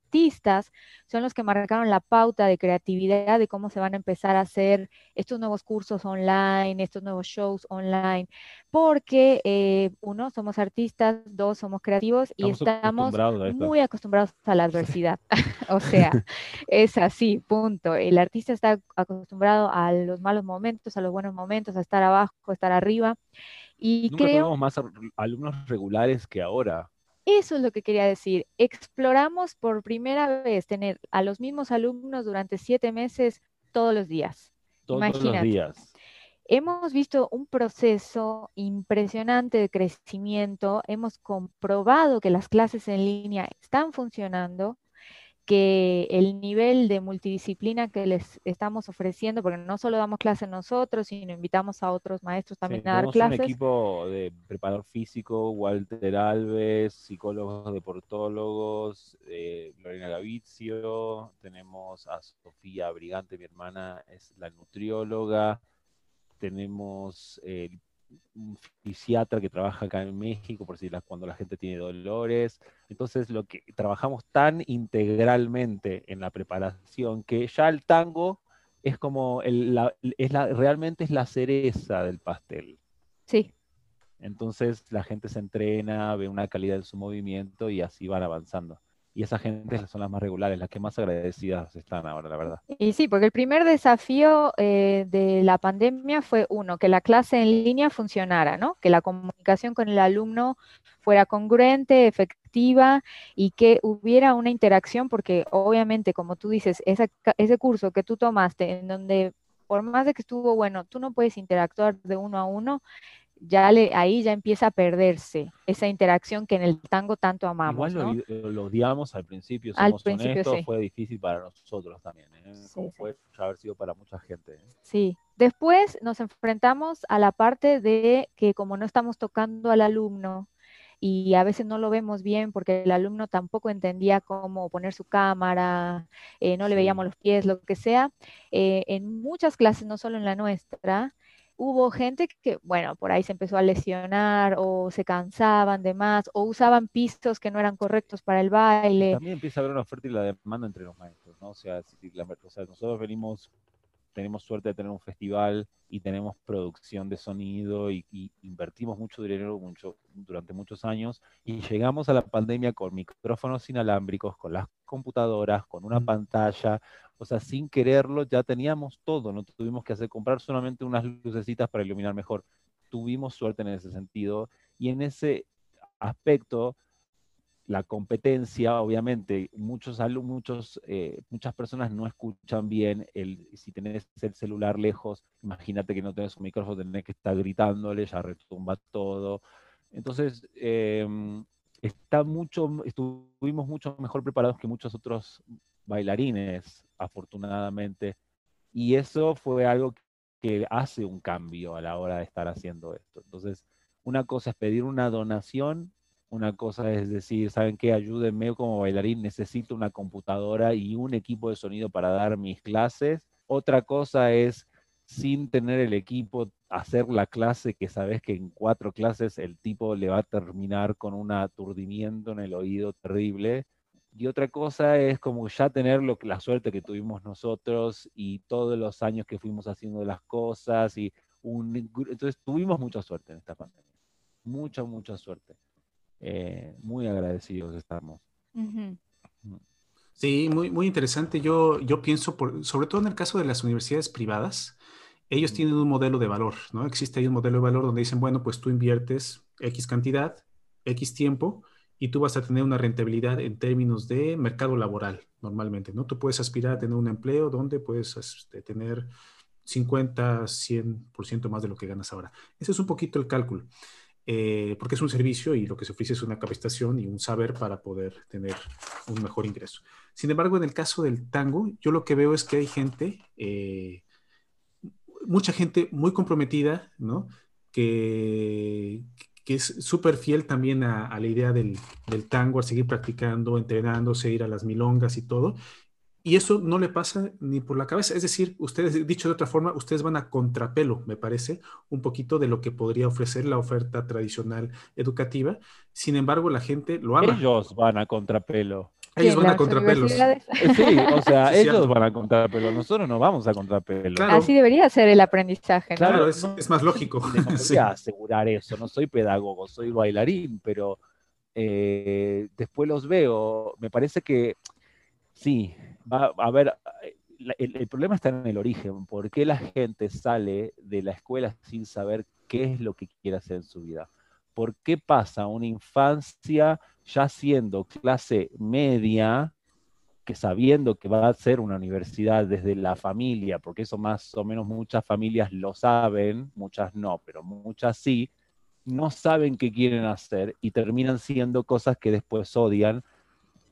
son los que marcaron la pauta de creatividad de cómo se van a empezar a hacer estos nuevos cursos online, estos nuevos shows online, porque eh, uno, somos artistas, dos, somos creativos y estamos muy acostumbrados a la adversidad. (laughs) o sea, es así, punto. El artista está acostumbrado a los malos momentos, a los buenos momentos, a estar abajo, estar arriba. Y Nunca creo... tenemos más alumnos regulares que ahora. Eso es lo que quería decir. Exploramos por primera vez tener a los mismos alumnos durante siete meses todos los días. Todos los días. Hemos visto un proceso impresionante de crecimiento, hemos comprobado que las clases en línea están funcionando que el nivel de multidisciplina que les estamos ofreciendo, porque no solo damos clases nosotros, sino invitamos a otros maestros también a dar clases. un equipo de preparador físico, Walter Alves, psicólogos deportólogos, eh, Lorena Gavizio, tenemos a Sofía Brigante, mi hermana es la nutrióloga, tenemos el un fisiatra que trabaja acá en México, por si cuando la gente tiene dolores. Entonces, lo que trabajamos tan integralmente en la preparación que ya el tango es como, es la, realmente es la cereza del pastel. Sí. Entonces, la gente se entrena, ve una calidad en su movimiento y así van avanzando y esa gente son las más regulares, las que más agradecidas están ahora, la verdad. Y sí, porque el primer desafío eh, de la pandemia fue uno, que la clase en línea funcionara, ¿no? Que la comunicación con el alumno fuera congruente, efectiva y que hubiera una interacción, porque obviamente, como tú dices, ese curso que tú tomaste, en donde por más de que estuvo bueno, tú no puedes interactuar de uno a uno, ya le, ahí ya empieza a perderse esa interacción que en el tango tanto amamos. Igual lo, odiamos al principio, somos al honestos, fue difícil para nosotros también, ¿eh? Como fue haber sido para mucha gente. ¿eh? Sí, después nos enfrentamos a la parte de que como no estamos tocando al alumno, y a veces no lo vemos bien porque el alumno tampoco entendía cómo poner su cámara, eh, no le veíamos los pies, lo que sea. en muchas clases, no solo en la nuestra, hubo gente que, bueno, por ahí se empezó a lesionar o se cansaban de más o usaban pistos que no eran correctos para el baile. También empieza a haber una oferta y la demanda entre los maestros, ¿no? O sea, o sea nosotros venimos tenemos suerte de tener un festival y tenemos producción de sonido y, invertimos mucho dinero mucho, durante muchos años y llegamos a la pandemia con micrófonos inalámbricos, con las computadoras, con una pantalla, o sea, sin quererlo ya teníamos todo, no tuvimos que hacer comprar solamente unas lucecitas para iluminar mejor. Tuvimos suerte en ese sentido y en ese aspecto la competencia, obviamente, muchos muchos, eh, muchas personas no escuchan bien. El, si tenés el celular lejos, imagínate que no tenés un micrófono, tenés que estar gritándole, ya retumba todo. Entonces, em, está mucho, estuvimos mucho mejor preparados que muchos otros bailarines, afortunadamente. Y eso fue algo que hace un cambio a la hora de estar haciendo esto. Entonces, una cosa es pedir una donación una cosa es decir, ¿saben qué? Ayúdenme como bailarín, necesito una computadora y un equipo de sonido para dar mis clases. Otra cosa es, sin tener el equipo, hacer la clase que sabes que en cuatro clases el tipo le va a terminar con un aturdimiento en el oído terrible. Y otra cosa es como ya tener lo, la suerte que tuvimos nosotros y todos los años que fuimos haciendo las cosas. y un, Entonces tuvimos mucha suerte en esta pandemia. Mucha, mucha suerte. Eh, muy agradecidos estamos. Sí, muy, muy interesante. Yo, yo pienso, por, sobre todo en el caso de las universidades privadas, ellos tienen un modelo de valor, ¿no? Existe ahí un modelo de valor donde dicen, bueno, pues tú inviertes X cantidad, X tiempo, y tú vas a tener una rentabilidad en términos de mercado laboral, normalmente, ¿no? Tú puedes aspirar a tener un empleo donde puedes este, tener 50, 100% más de lo que ganas ahora. Ese es un poquito el cálculo. Eh, porque es un servicio y lo que se ofrece es una capacitación y un saber para poder tener un mejor ingreso. Sin embargo, en el caso del tango, yo lo que veo es que hay gente, eh, mucha gente muy comprometida, ¿no? Que, es súper fiel también a, la idea del, del, tango, a seguir practicando, entrenándose, ir a las milongas y todo. Y eso no le pasa ni por la cabeza. Es decir, ustedes, dicho de otra forma, ustedes van a contrapelo, me parece, un poquito de lo que podría ofrecer la oferta tradicional educativa. Sin embargo, la gente lo ama. Ellos van a contrapelo. Ellos van a contrapelo. Eh, sí, o (laughs) sea, ellos van a contrapelo. Nosotros no vamos a contrapelo. Así debería ser el aprendizaje. Claro, es, más lógico. No voy a asegurar eso. No soy pedagogo, soy bailarín, pero eh, después los veo. Me parece que sí, va a ver, el, problema está en el origen. ¿Por qué la gente sale de la escuela sin saber qué es lo que quiere hacer en su vida? ¿Por qué pasa una infancia ya siendo clase media, que sabiendo que va a ser una universidad desde la familia, porque eso más o menos muchas familias lo saben, muchas no, pero muchas sí, no saben qué quieren hacer y terminan siendo cosas que después odian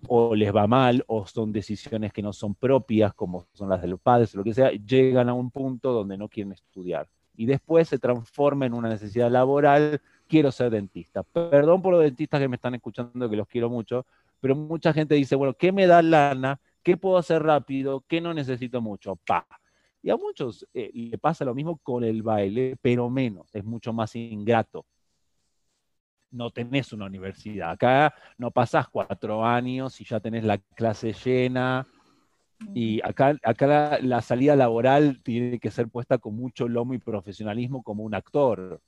o les va mal, o son decisiones que no son propias, como son las de los padres, lo que sea, llegan a un punto donde no quieren estudiar. Y después se transforma en una necesidad laboral, quiero ser dentista. Perdón por los dentistas que me están escuchando, que los quiero mucho, pero mucha gente dice, bueno, ¿qué me da lana? ¿Qué puedo hacer rápido? ¿Qué no necesito mucho? Pa. Y a muchos eh, le pasa lo mismo con el baile, pero menos, es mucho más ingrato no tenés una universidad. Acá no pasás cuatro años y ya tenés la clase llena. Y acá, acá la, salida laboral tiene que ser puesta con mucho lomo y profesionalismo como un actor,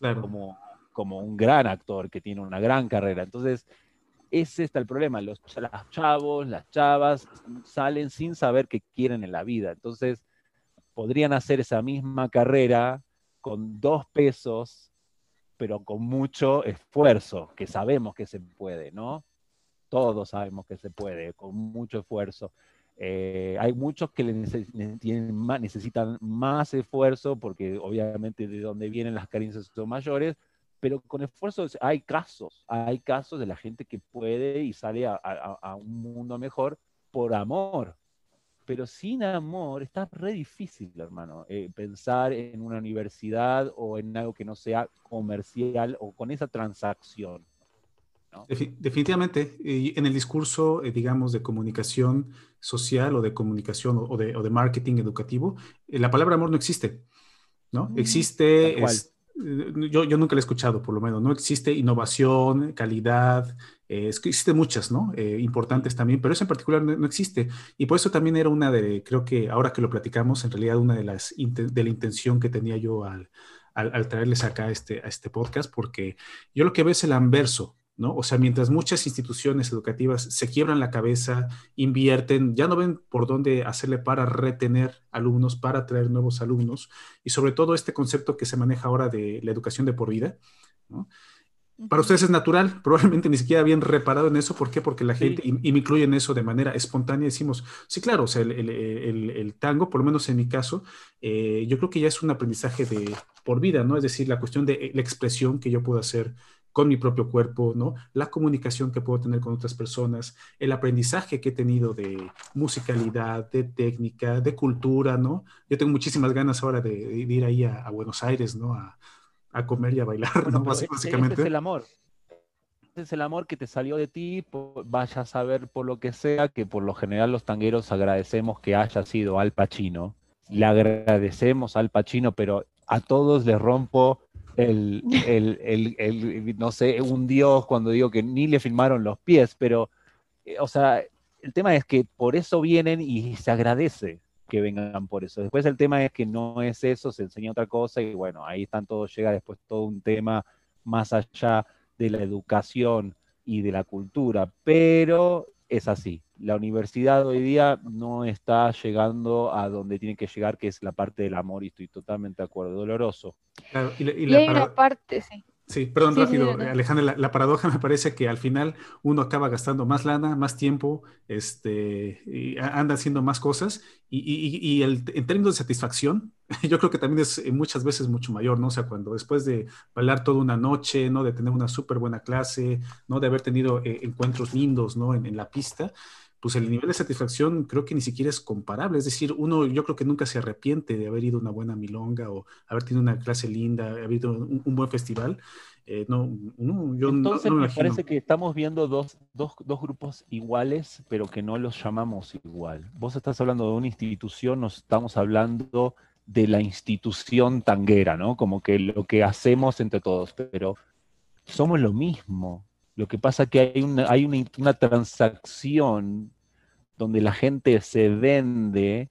como, como un gran actor que tiene una gran carrera. Entonces, ese está el problema. Los chavos, las chavas salen sin saber qué quieren en la vida. Entonces, podrían hacer esa misma carrera con dos pesos pero con mucho esfuerzo, que sabemos que se puede, ¿no? Todos sabemos que se puede, con mucho esfuerzo. Eh, hay muchos que necesitan más esfuerzo porque obviamente de donde vienen las carencias son mayores, pero con esfuerzo hay casos, hay casos de la gente que puede y sale a un mundo mejor por amor, pero sin amor está re difícil, hermano, eh, pensar en una universidad o en algo que no sea comercial o con esa transacción. Definitivamente, en el discurso, eh, digamos, de comunicación social o de comunicación o de, marketing educativo, eh, la palabra amor no existe, ¿no? Mm, existe, yo, yo, nunca lo he escuchado, por lo menos, ¿no? Existe innovación, calidad, eh, existen muchas, ¿no? Eh, importantes también, pero eso en particular no, existe. Y por eso también era una de, creo que ahora que lo platicamos, en realidad una de las, de la intención que tenía yo al, al, traerles acá este, a este podcast, porque yo lo que veo es el anverso, ¿no? O sea, mientras muchas instituciones educativas se quiebran la cabeza, invierten, ya no ven por dónde hacerle para retener alumnos, para traer nuevos alumnos, y sobre todo este concepto que se maneja ahora de la educación de por vida, ¿no? para ustedes es natural, (laughs) probablemente ni siquiera habían reparado en eso. ¿Por qué? Porque la gente, y, me incluye en eso de manera espontánea, decimos, sí, claro, o sea, el, tango, por lo menos en mi caso, eh, yo creo que ya es un aprendizaje de por vida, ¿no? Es decir, la cuestión de la expresión que yo puedo hacer con mi propio cuerpo, ¿no? La comunicación que puedo tener con otras personas, el aprendizaje que he tenido de musicalidad, de técnica, de cultura, ¿no? Yo tengo muchísimas ganas ahora de, ir ahí a, Buenos Aires, ¿no? A, comer y a bailar, ¿no? Básicamente. Ese es el amor. Ese es el amor que te salió de ti, vaya a saber por lo que sea, que por lo general los tangueros agradecemos que haya sido Al Pacino. Le agradecemos al Pacino, pero a todos les rompo el, el, el, no sé, un dios cuando digo que ni le filmaron los pies, pero, eh, o sea, el tema es que por eso vienen y se agradece que vengan por eso. Después el tema es que no es eso, se enseña otra cosa y bueno, ahí están todos, llega después todo un tema más allá de la educación y de la cultura, pero es así. La universidad hoy día no está llegando a donde tiene que llegar, que es la parte del amor, y estoy totalmente de acuerdo, doloroso. y, hay una parte, sí. Sí, perdón, rápido, Alejandra, la, paradoja me parece que al final uno acaba gastando más lana, más tiempo, este, y anda haciendo más cosas, y, el, en términos de satisfacción, (laughs) yo creo que también es eh, muchas veces mucho mayor, ¿no? O sea, cuando después de bailar toda una noche, ¿no? De tener una súper buena clase, ¿no? De haber tenido eh, encuentros lindos, ¿no? En, en la pista, pues el nivel de satisfacción creo que ni siquiera es comparable. Es decir, uno yo creo que nunca se arrepiente de haber ido a una buena milonga o haber tenido una clase linda, haber ido a un, buen festival. Eh, no, yo Entonces me, parece que estamos viendo dos, dos, dos, grupos iguales, pero que no los llamamos igual. Vos estás hablando de una institución, nos estamos hablando de la institución tanguera, ¿no? Como que lo que hacemos entre todos, pero somos lo mismo. Lo que pasa es que hay una, hay una, transacción donde la gente se vende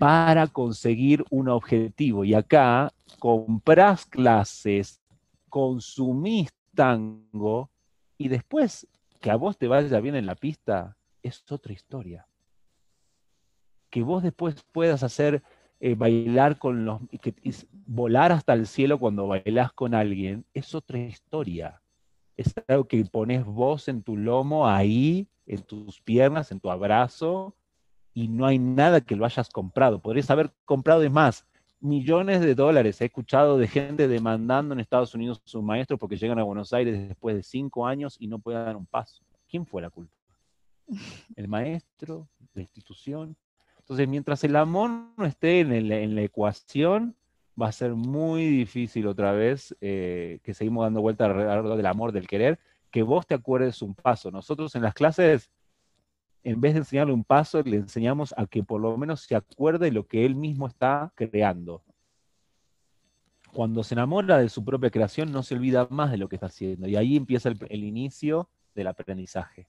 para conseguir un objetivo. Y acá compras clases, consumís tango y después que a vos te vaya bien en la pista es otra historia. Que vos después puedas hacer eh, bailar con los, que, volar hasta el cielo cuando bailas con alguien es otra historia es algo que pones vos en tu lomo, ahí, en tus piernas, en tu abrazo, y no hay nada que lo hayas comprado. Podrías haber comprado, de más, millones de dólares. He escuchado de gente demandando en Estados Unidos a sus maestros porque llegan a Buenos Aires después de cinco años y no pueden dar un paso. ¿Quién fue la culpa? (laughs) ¿El maestro? ¿La institución? Entonces, mientras el amor no esté en la ecuación, va a ser muy difícil otra vez eh, que seguimos dando vuelta alrededor del amor, del querer, que vos te acuerdes un paso. Nosotros en las clases, en vez de enseñarle un paso, le enseñamos a que por lo menos se acuerde lo que él mismo está creando. Cuando se enamora de su propia creación, no se olvida más de lo que está haciendo. Y ahí empieza el, el inicio del aprendizaje.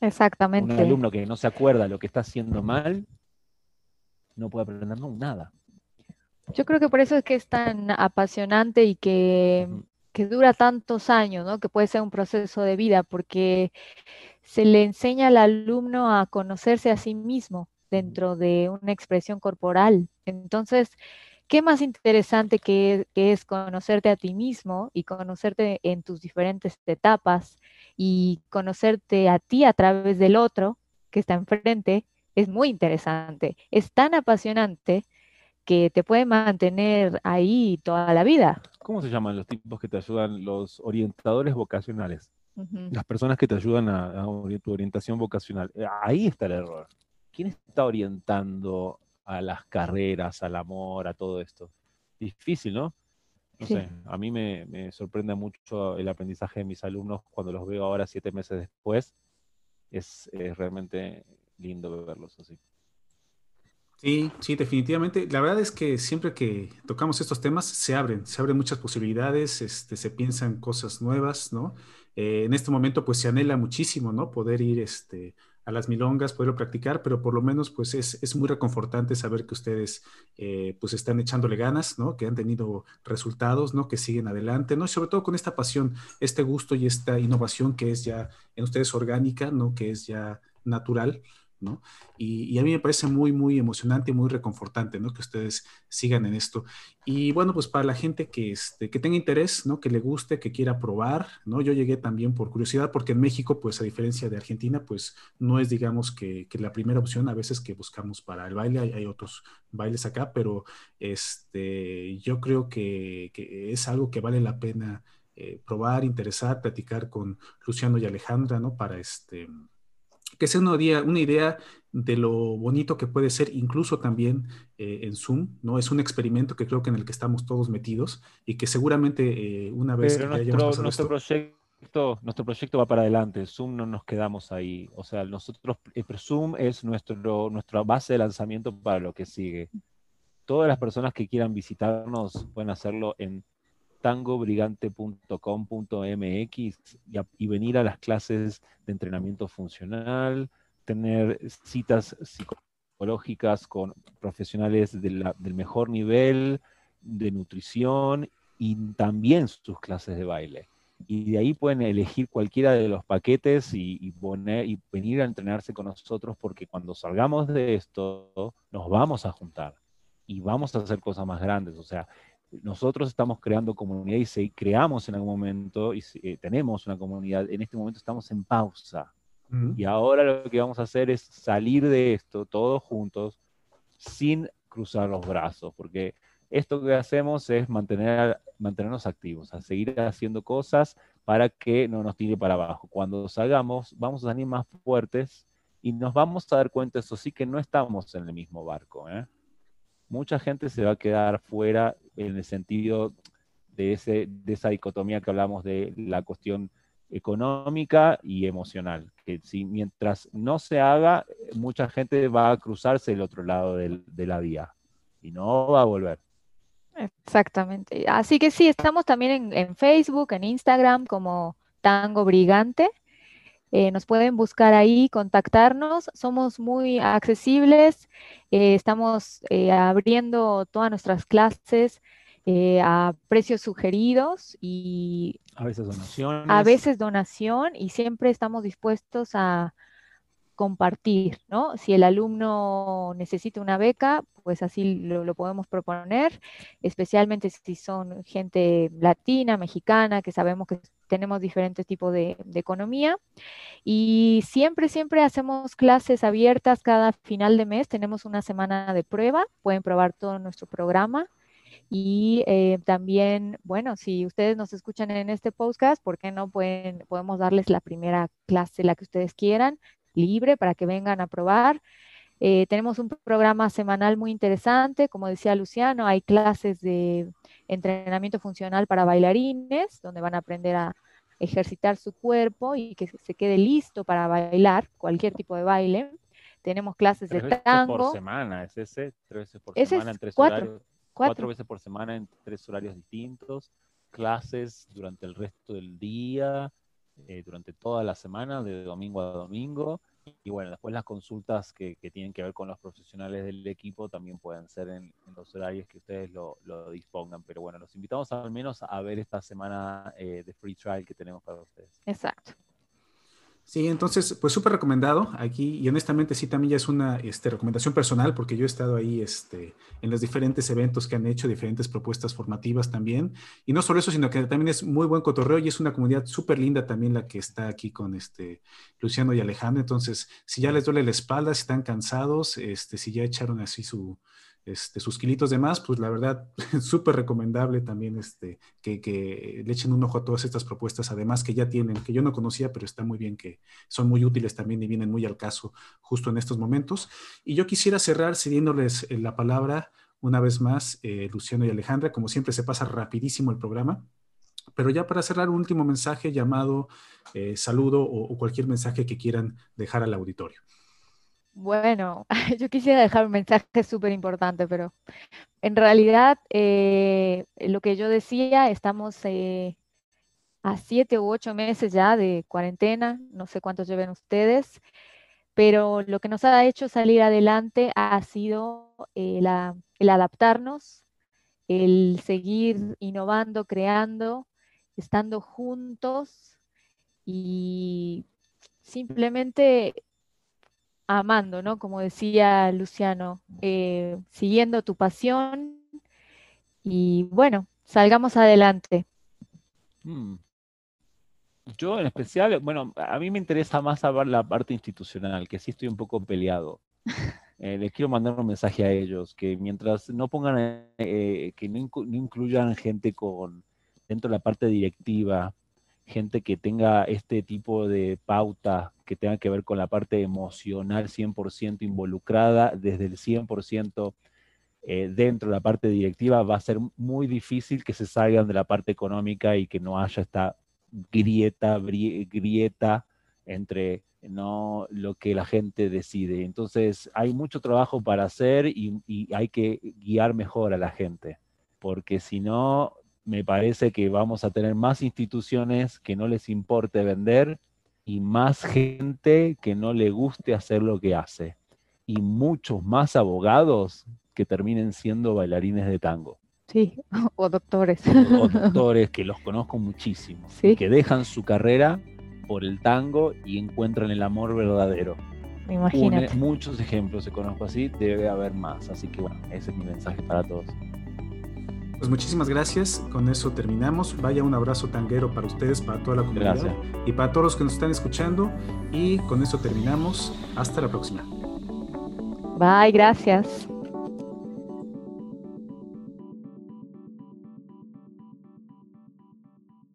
Exactamente. Un alumno que no se acuerda de lo que está haciendo mal, no puede aprender nada. Yo creo que por eso es que es tan apasionante y que, dura tantos años, ¿no? Que puede ser un proceso de vida, porque se le enseña al alumno a conocerse a sí mismo dentro de una expresión corporal. Entonces, ¿qué más interesante que, que, es conocerte a ti mismo y conocerte en tus diferentes etapas y conocerte a ti a través del otro que está enfrente? Es muy interesante. Es tan apasionante que te puede mantener ahí toda la vida. ¿Cómo se llaman los tipos que te ayudan? Los orientadores vocacionales. Las personas que te ayudan a, tu orientación vocacional. Eh, ahí está el error. ¿Quién está orientando a las carreras, al amor, a todo esto? Difícil, ¿no? No sé, a mí me, sorprende mucho el aprendizaje de mis alumnos cuando los veo ahora siete meses después. es realmente lindo verlos así. Sí, sí, definitivamente. La verdad es que siempre que tocamos estos temas se abren, se abren muchas posibilidades, este, se piensan cosas nuevas, ¿no? Eh, en este momento pues se anhela muchísimo, ¿no? Poder ir este, a las milongas, poderlo practicar, pero por lo menos pues es, muy reconfortante saber que ustedes eh, pues están echándole ganas, ¿no? Que han tenido resultados, ¿no? Que siguen adelante, ¿no? Y sobre todo con esta pasión, este gusto y esta innovación que es ya en ustedes orgánica, ¿no? Que es ya natural Y, a mí me parece muy, muy emocionante y muy reconfortante, ¿no? Que ustedes sigan en esto. Y bueno, pues para la gente que, este, que tenga interés, ¿no? Que le guste, que quiera probar, ¿no? Yo llegué también por curiosidad, porque en México, pues a diferencia de Argentina, pues no es, digamos, que, la primera opción a veces que buscamos para el baile, hay, otros bailes acá, pero este, yo creo que, que es algo que vale la pena eh, probar, interesar, platicar con Luciano y Alejandra, ¿no? Para este, que sea una idea, una idea de lo bonito que puede ser incluso también eh, en Zoom, ¿no? Es un experimento que creo que en el que estamos todos metidos y que seguramente eh, una vez que nuestro, nuestro proyecto, nuestro proyecto va para adelante, Zoom no nos quedamos ahí, o sea, nosotros, Zoom es nuestro, nuestra base de lanzamiento para lo que sigue. Todas las personas que quieran visitarnos pueden hacerlo en tangobrigante.com.mx y, y venir a las clases de entrenamiento funcional, tener citas psicológicas con profesionales del mejor nivel de nutrición y también sus clases de baile. Y de ahí pueden elegir cualquiera de los paquetes y, y, poner, y venir a entrenarse con nosotros porque cuando salgamos de esto nos vamos a juntar y vamos a hacer cosas más grandes. O sea, nosotros estamos creando comunidad y si creamos en algún momento y eh, tenemos una comunidad, en este momento estamos en pausa. Y ahora lo que vamos a hacer es salir de esto todos juntos sin cruzar los brazos, porque esto que hacemos es mantener, mantenernos activos, a seguir haciendo cosas para que no nos tire para abajo. Cuando salgamos, vamos a salir más fuertes y nos vamos a dar cuenta, eso sí, que no estamos en el mismo barco. ¿eh? Mucha gente se va a quedar fuera en el sentido de, ese, de esa dicotomía que hablamos de la cuestión económica y emocional, que si mientras no se haga, mucha gente va a cruzarse el otro lado de la vía y no va a volver. Exactamente. Así que sí, estamos también en, en Facebook, en Instagram como Tango Brigante. Eh, nos pueden buscar ahí, contactarnos. Somos muy accesibles. Eh, estamos eh, abriendo todas nuestras clases a precios sugeridos y a veces donaciones. A veces donación y siempre estamos dispuestos a compartir, ¿no? Si el alumno necesita una beca, pues así lo, podemos proponer, especialmente si son gente latina, mexicana, que sabemos que tenemos diferentes tipos de, economía. Y siempre, siempre hacemos clases abiertas cada final de mes. Tenemos una semana de prueba. Pueden probar todo nuestro programa. Y eh, también, bueno, si ustedes nos escuchan en este podcast, ¿por qué no pueden, podemos darles la primera clase, la que ustedes quieran, libre, para que vengan a probar? Eh, tenemos un programa semanal muy interesante, como decía Luciano, hay clases de entrenamiento funcional para bailarines, donde van a aprender a ejercitar su cuerpo y que se quede listo para bailar, cualquier tipo de baile. Tenemos clases de tango. por semana, es ese, tres veces por semana en tres horarios. Cuatro. veces por semana en tres horarios distintos, clases durante el resto del día, eh, durante toda la semana, de domingo a domingo. Y bueno, después las consultas que, tienen que ver con los profesionales del equipo también pueden ser en, los horarios que ustedes lo, dispongan. Pero bueno, los invitamos al menos a ver esta semana eh, de free trial que tenemos para ustedes. Exacto. Sí, entonces, pues súper recomendado aquí y honestamente sí también ya es una este, recomendación personal porque yo he estado ahí este, en los diferentes eventos que han hecho, diferentes propuestas formativas también. Y no solo eso, sino que también es muy buen cotorreo y es una comunidad súper linda también la que está aquí con este, Luciano y Alejandro. Entonces, si ya les duele la espalda, si están cansados, este, si ya echaron así su, este, sus kilitos de más, pues la verdad, (laughs) súper recomendable también este, que, le echen un ojo a todas estas propuestas, además que ya tienen, que yo no conocía, pero está muy bien que son muy útiles también y vienen muy al caso justo en estos momentos. Y yo quisiera cerrar cediéndoles eh, la palabra una vez más, eh, Luciano y Alejandra, como siempre se pasa rapidísimo el programa. Pero ya para cerrar, un último mensaje llamado eh, saludo o cualquier mensaje que quieran dejar al auditorio. Bueno, (laughs) yo quisiera dejar un mensaje súper importante, pero en realidad eh, lo que yo decía, estamos eh, a siete u ocho meses ya de cuarentena, no sé cuántos lleven ustedes, pero lo que nos ha hecho salir adelante ha sido eh, el adaptarnos, el seguir innovando, creando, estando juntos y simplemente amando, ¿no? Como decía Luciano, eh, siguiendo tu pasión y bueno, salgamos adelante. Mm. Yo en especial, bueno, a mí me interesa más saber la parte institucional, que sí estoy un poco peleado. (laughs) Eh, les quiero mandar un mensaje a ellos, que mientras no pongan, eh, que no, incluyan gente con dentro de la parte directiva, gente que tenga este tipo de pauta que tenga que ver con la parte emocional 100% involucrada desde el 100% eh, dentro de la parte directiva, va a ser muy difícil que se salgan de la parte económica y que no haya esta grieta, grieta entre no lo que la gente decide. Entonces hay mucho trabajo para hacer y, hay que guiar mejor a la gente, porque si no, me parece que vamos a tener más instituciones que no les importe vender y más gente que no le guste hacer lo que hace. Y muchos más abogados que terminen siendo bailarines de tango. Sí, (laughs) o doctores. O (laughs) doctores que los conozco muchísimo, que dejan su carrera por el tango y encuentran el amor verdadero. Imagínate. muchos ejemplos se conozco así, debe haber más. Así que bueno, ese es mi mensaje para todos. Pues muchísimas gracias. Con eso terminamos. Vaya un abrazo tanguero para ustedes, para toda la comunidad y para todos los que nos están escuchando. Y con eso terminamos. Hasta la próxima. Bye, gracias.